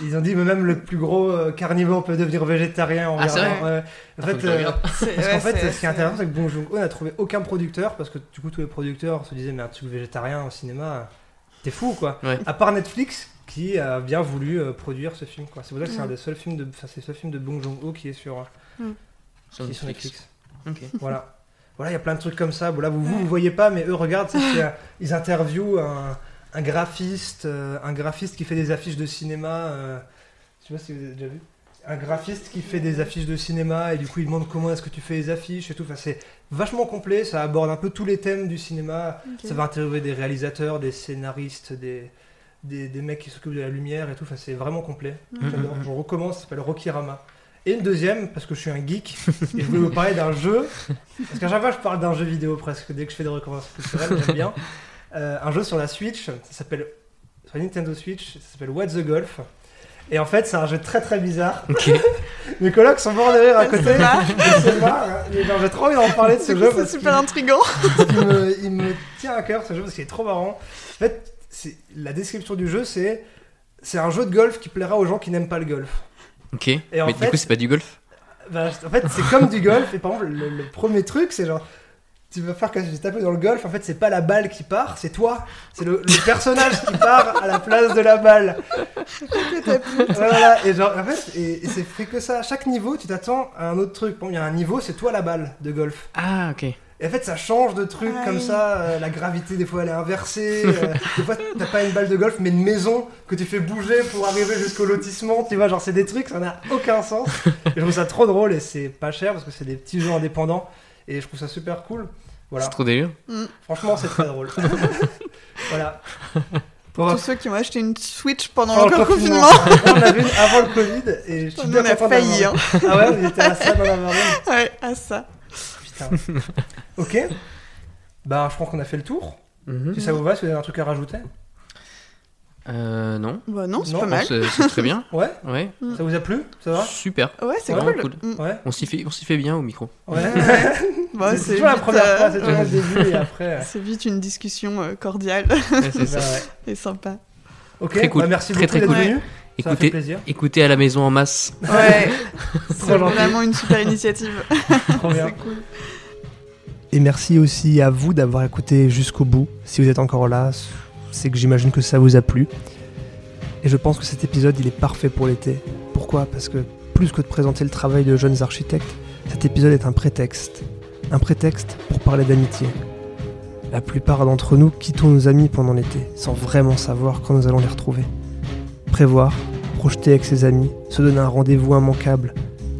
ils ont dit mais même le plus gros euh, carnivore peut devenir végétarien en Ah, c'est vrai. En Ah, faut que fait, euh. C'est- Parce ouais, qu'en fait, c'est- ce qui est c'est- intéressant, c'est que Bong Joon-ho n'a trouvé aucun producteur, parce que du coup, tous les producteurs se disaient, mais un truc végétarien au cinéma, t'es fou, quoi. Ouais. À part Netflix, qui a bien voulu euh, produire ce film. C'est pour ça que c'est Mm. un des seuls films de, enfin, c'est le seul film de Bong Joon-ho qui est sur, euh, Mm. Qui est sur Netflix. Netflix. Ok. Voilà. Voilà, il y a plein de trucs comme ça. Bon, là, vous, vous, vous voyez pas, mais eux, c'est, euh, ils interviewent un, un graphiste, euh, un graphiste qui fait des affiches de cinéma. euh, je sais pas si vous avez déjà vu. Un graphiste qui fait des affiches de cinéma et du coup il demande comment est-ce que tu fais les affiches et tout. Enfin, c'est vachement complet, ça aborde un peu tous les thèmes du cinéma. Ça va interviewer des réalisateurs, des scénaristes, des, des, des mecs qui s'occupent de la lumière et tout. Enfin, c'est vraiment complet. Mhm. J'adore. Je recommence, ça s'appelle Rokirama. Et une deuxième, parce que je suis un geek, et je voulais vous parler d'un jeu. Parce qu'à chaque fois, je parle d'un jeu vidéo presque, dès que je fais des recommandations culturelles, j'aime bien. Euh, un jeu sur la Switch, ça s'appelle. Sur la Nintendo Switch, ça s'appelle What's the Golf. Et en fait, c'est un jeu très très bizarre. Mes colocs sont morts de rire à côté. C'est J'ai trop envie d'en parler de ce jeu. c'est super intriguant. qu'il me, il me tient à cœur ce jeu parce qu'il est trop marrant. En fait, la description du jeu, c'est c'est un jeu de golf qui plaira aux gens qui n'aiment pas le golf. Ok. Et en Mais fait- du coup, c'est pas du golf Bah, en fait, c'est comme du golf. Et par exemple, le, le premier truc, c'est genre. Tu vas faire que j'ai tapé dans le golf, en fait, c'est pas la balle qui part, c'est toi. C'est le, le personnage qui part à la place de la balle. voilà, et genre, en fait, et, et c'est fait que ça. À chaque niveau, tu t'attends à un autre truc. Bon, il y a un niveau, c'est toi la balle de golf. Ah, ok. Et en fait, ça change de trucs comme ça. euh, la gravité, des fois, elle est inversée. euh, des fois, t'as pas une balle de golf, mais une maison que tu fais bouger pour arriver jusqu'au lotissement. Tu vois, genre, c'est des trucs, ça n'a aucun sens. Et je trouve ça trop drôle et c'est pas cher parce que c'est des petits jeux indépendants. Et je trouve ça super cool. Voilà. C'est trop délire. Franchement, c'est très drôle. voilà. Pour tous ceux qui ont acheté une Switch pendant pendant le confinement. on l'a vu avant le Covid et je suis bien on content failli, hein. Ah ouais, vous étiez à ça d'en avoir une Ouais, à ça. Ok. Bah, je crois qu'on a fait le tour. Mhm. Si ça vous va, si vous avez un truc à rajouter. Euh, non. Bah non, c'est Non, pas mal. C'est c'est très bien. Ouais. Ouais. Ça vous a plu? Ça va? Super. Ouais, c'est Vraiment cool. Mm. Ouais. On s'y fait, on s'y fait bien au micro. Ouais. Bah, c'est c'est toujours la vite, première euh, fois, c'est toujours le début et après. euh, C'est vite une discussion euh, cordiale c'est ça. Et sympa. Ok, Très cool. bah merci très beaucoup très d'être cool. Écoutez, écoutez à la maison en masse. Ouais, c'est vraiment une super initiative. Trop bien. cool. Et merci aussi à vous d'avoir écouté jusqu'au bout. Si vous êtes encore là, c'est que j'imagine que ça vous a plu. Et je pense que cet épisode, il est parfait pour l'été. Pourquoi? Parce que plus que de présenter le travail de jeunes architectes, cet épisode est un prétexte. Un prétexte pour parler d'amitié. La plupart d'entre nous quittons nos amis pendant l'été, sans vraiment savoir quand nous allons les retrouver. Prévoir, projeter avec ses amis, se donner un rendez-vous immanquable,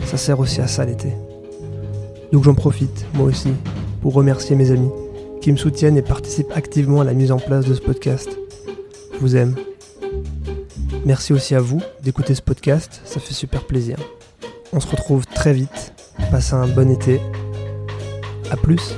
ça sert aussi à ça l'été. Donc j'en profite, moi aussi, pour remercier mes amis qui me soutiennent et participent activement à la mise en place de ce podcast. Je vous aime. Merci aussi à vous d'écouter ce podcast, ça fait super plaisir. On se retrouve très vite. Passez un bon été. A plus.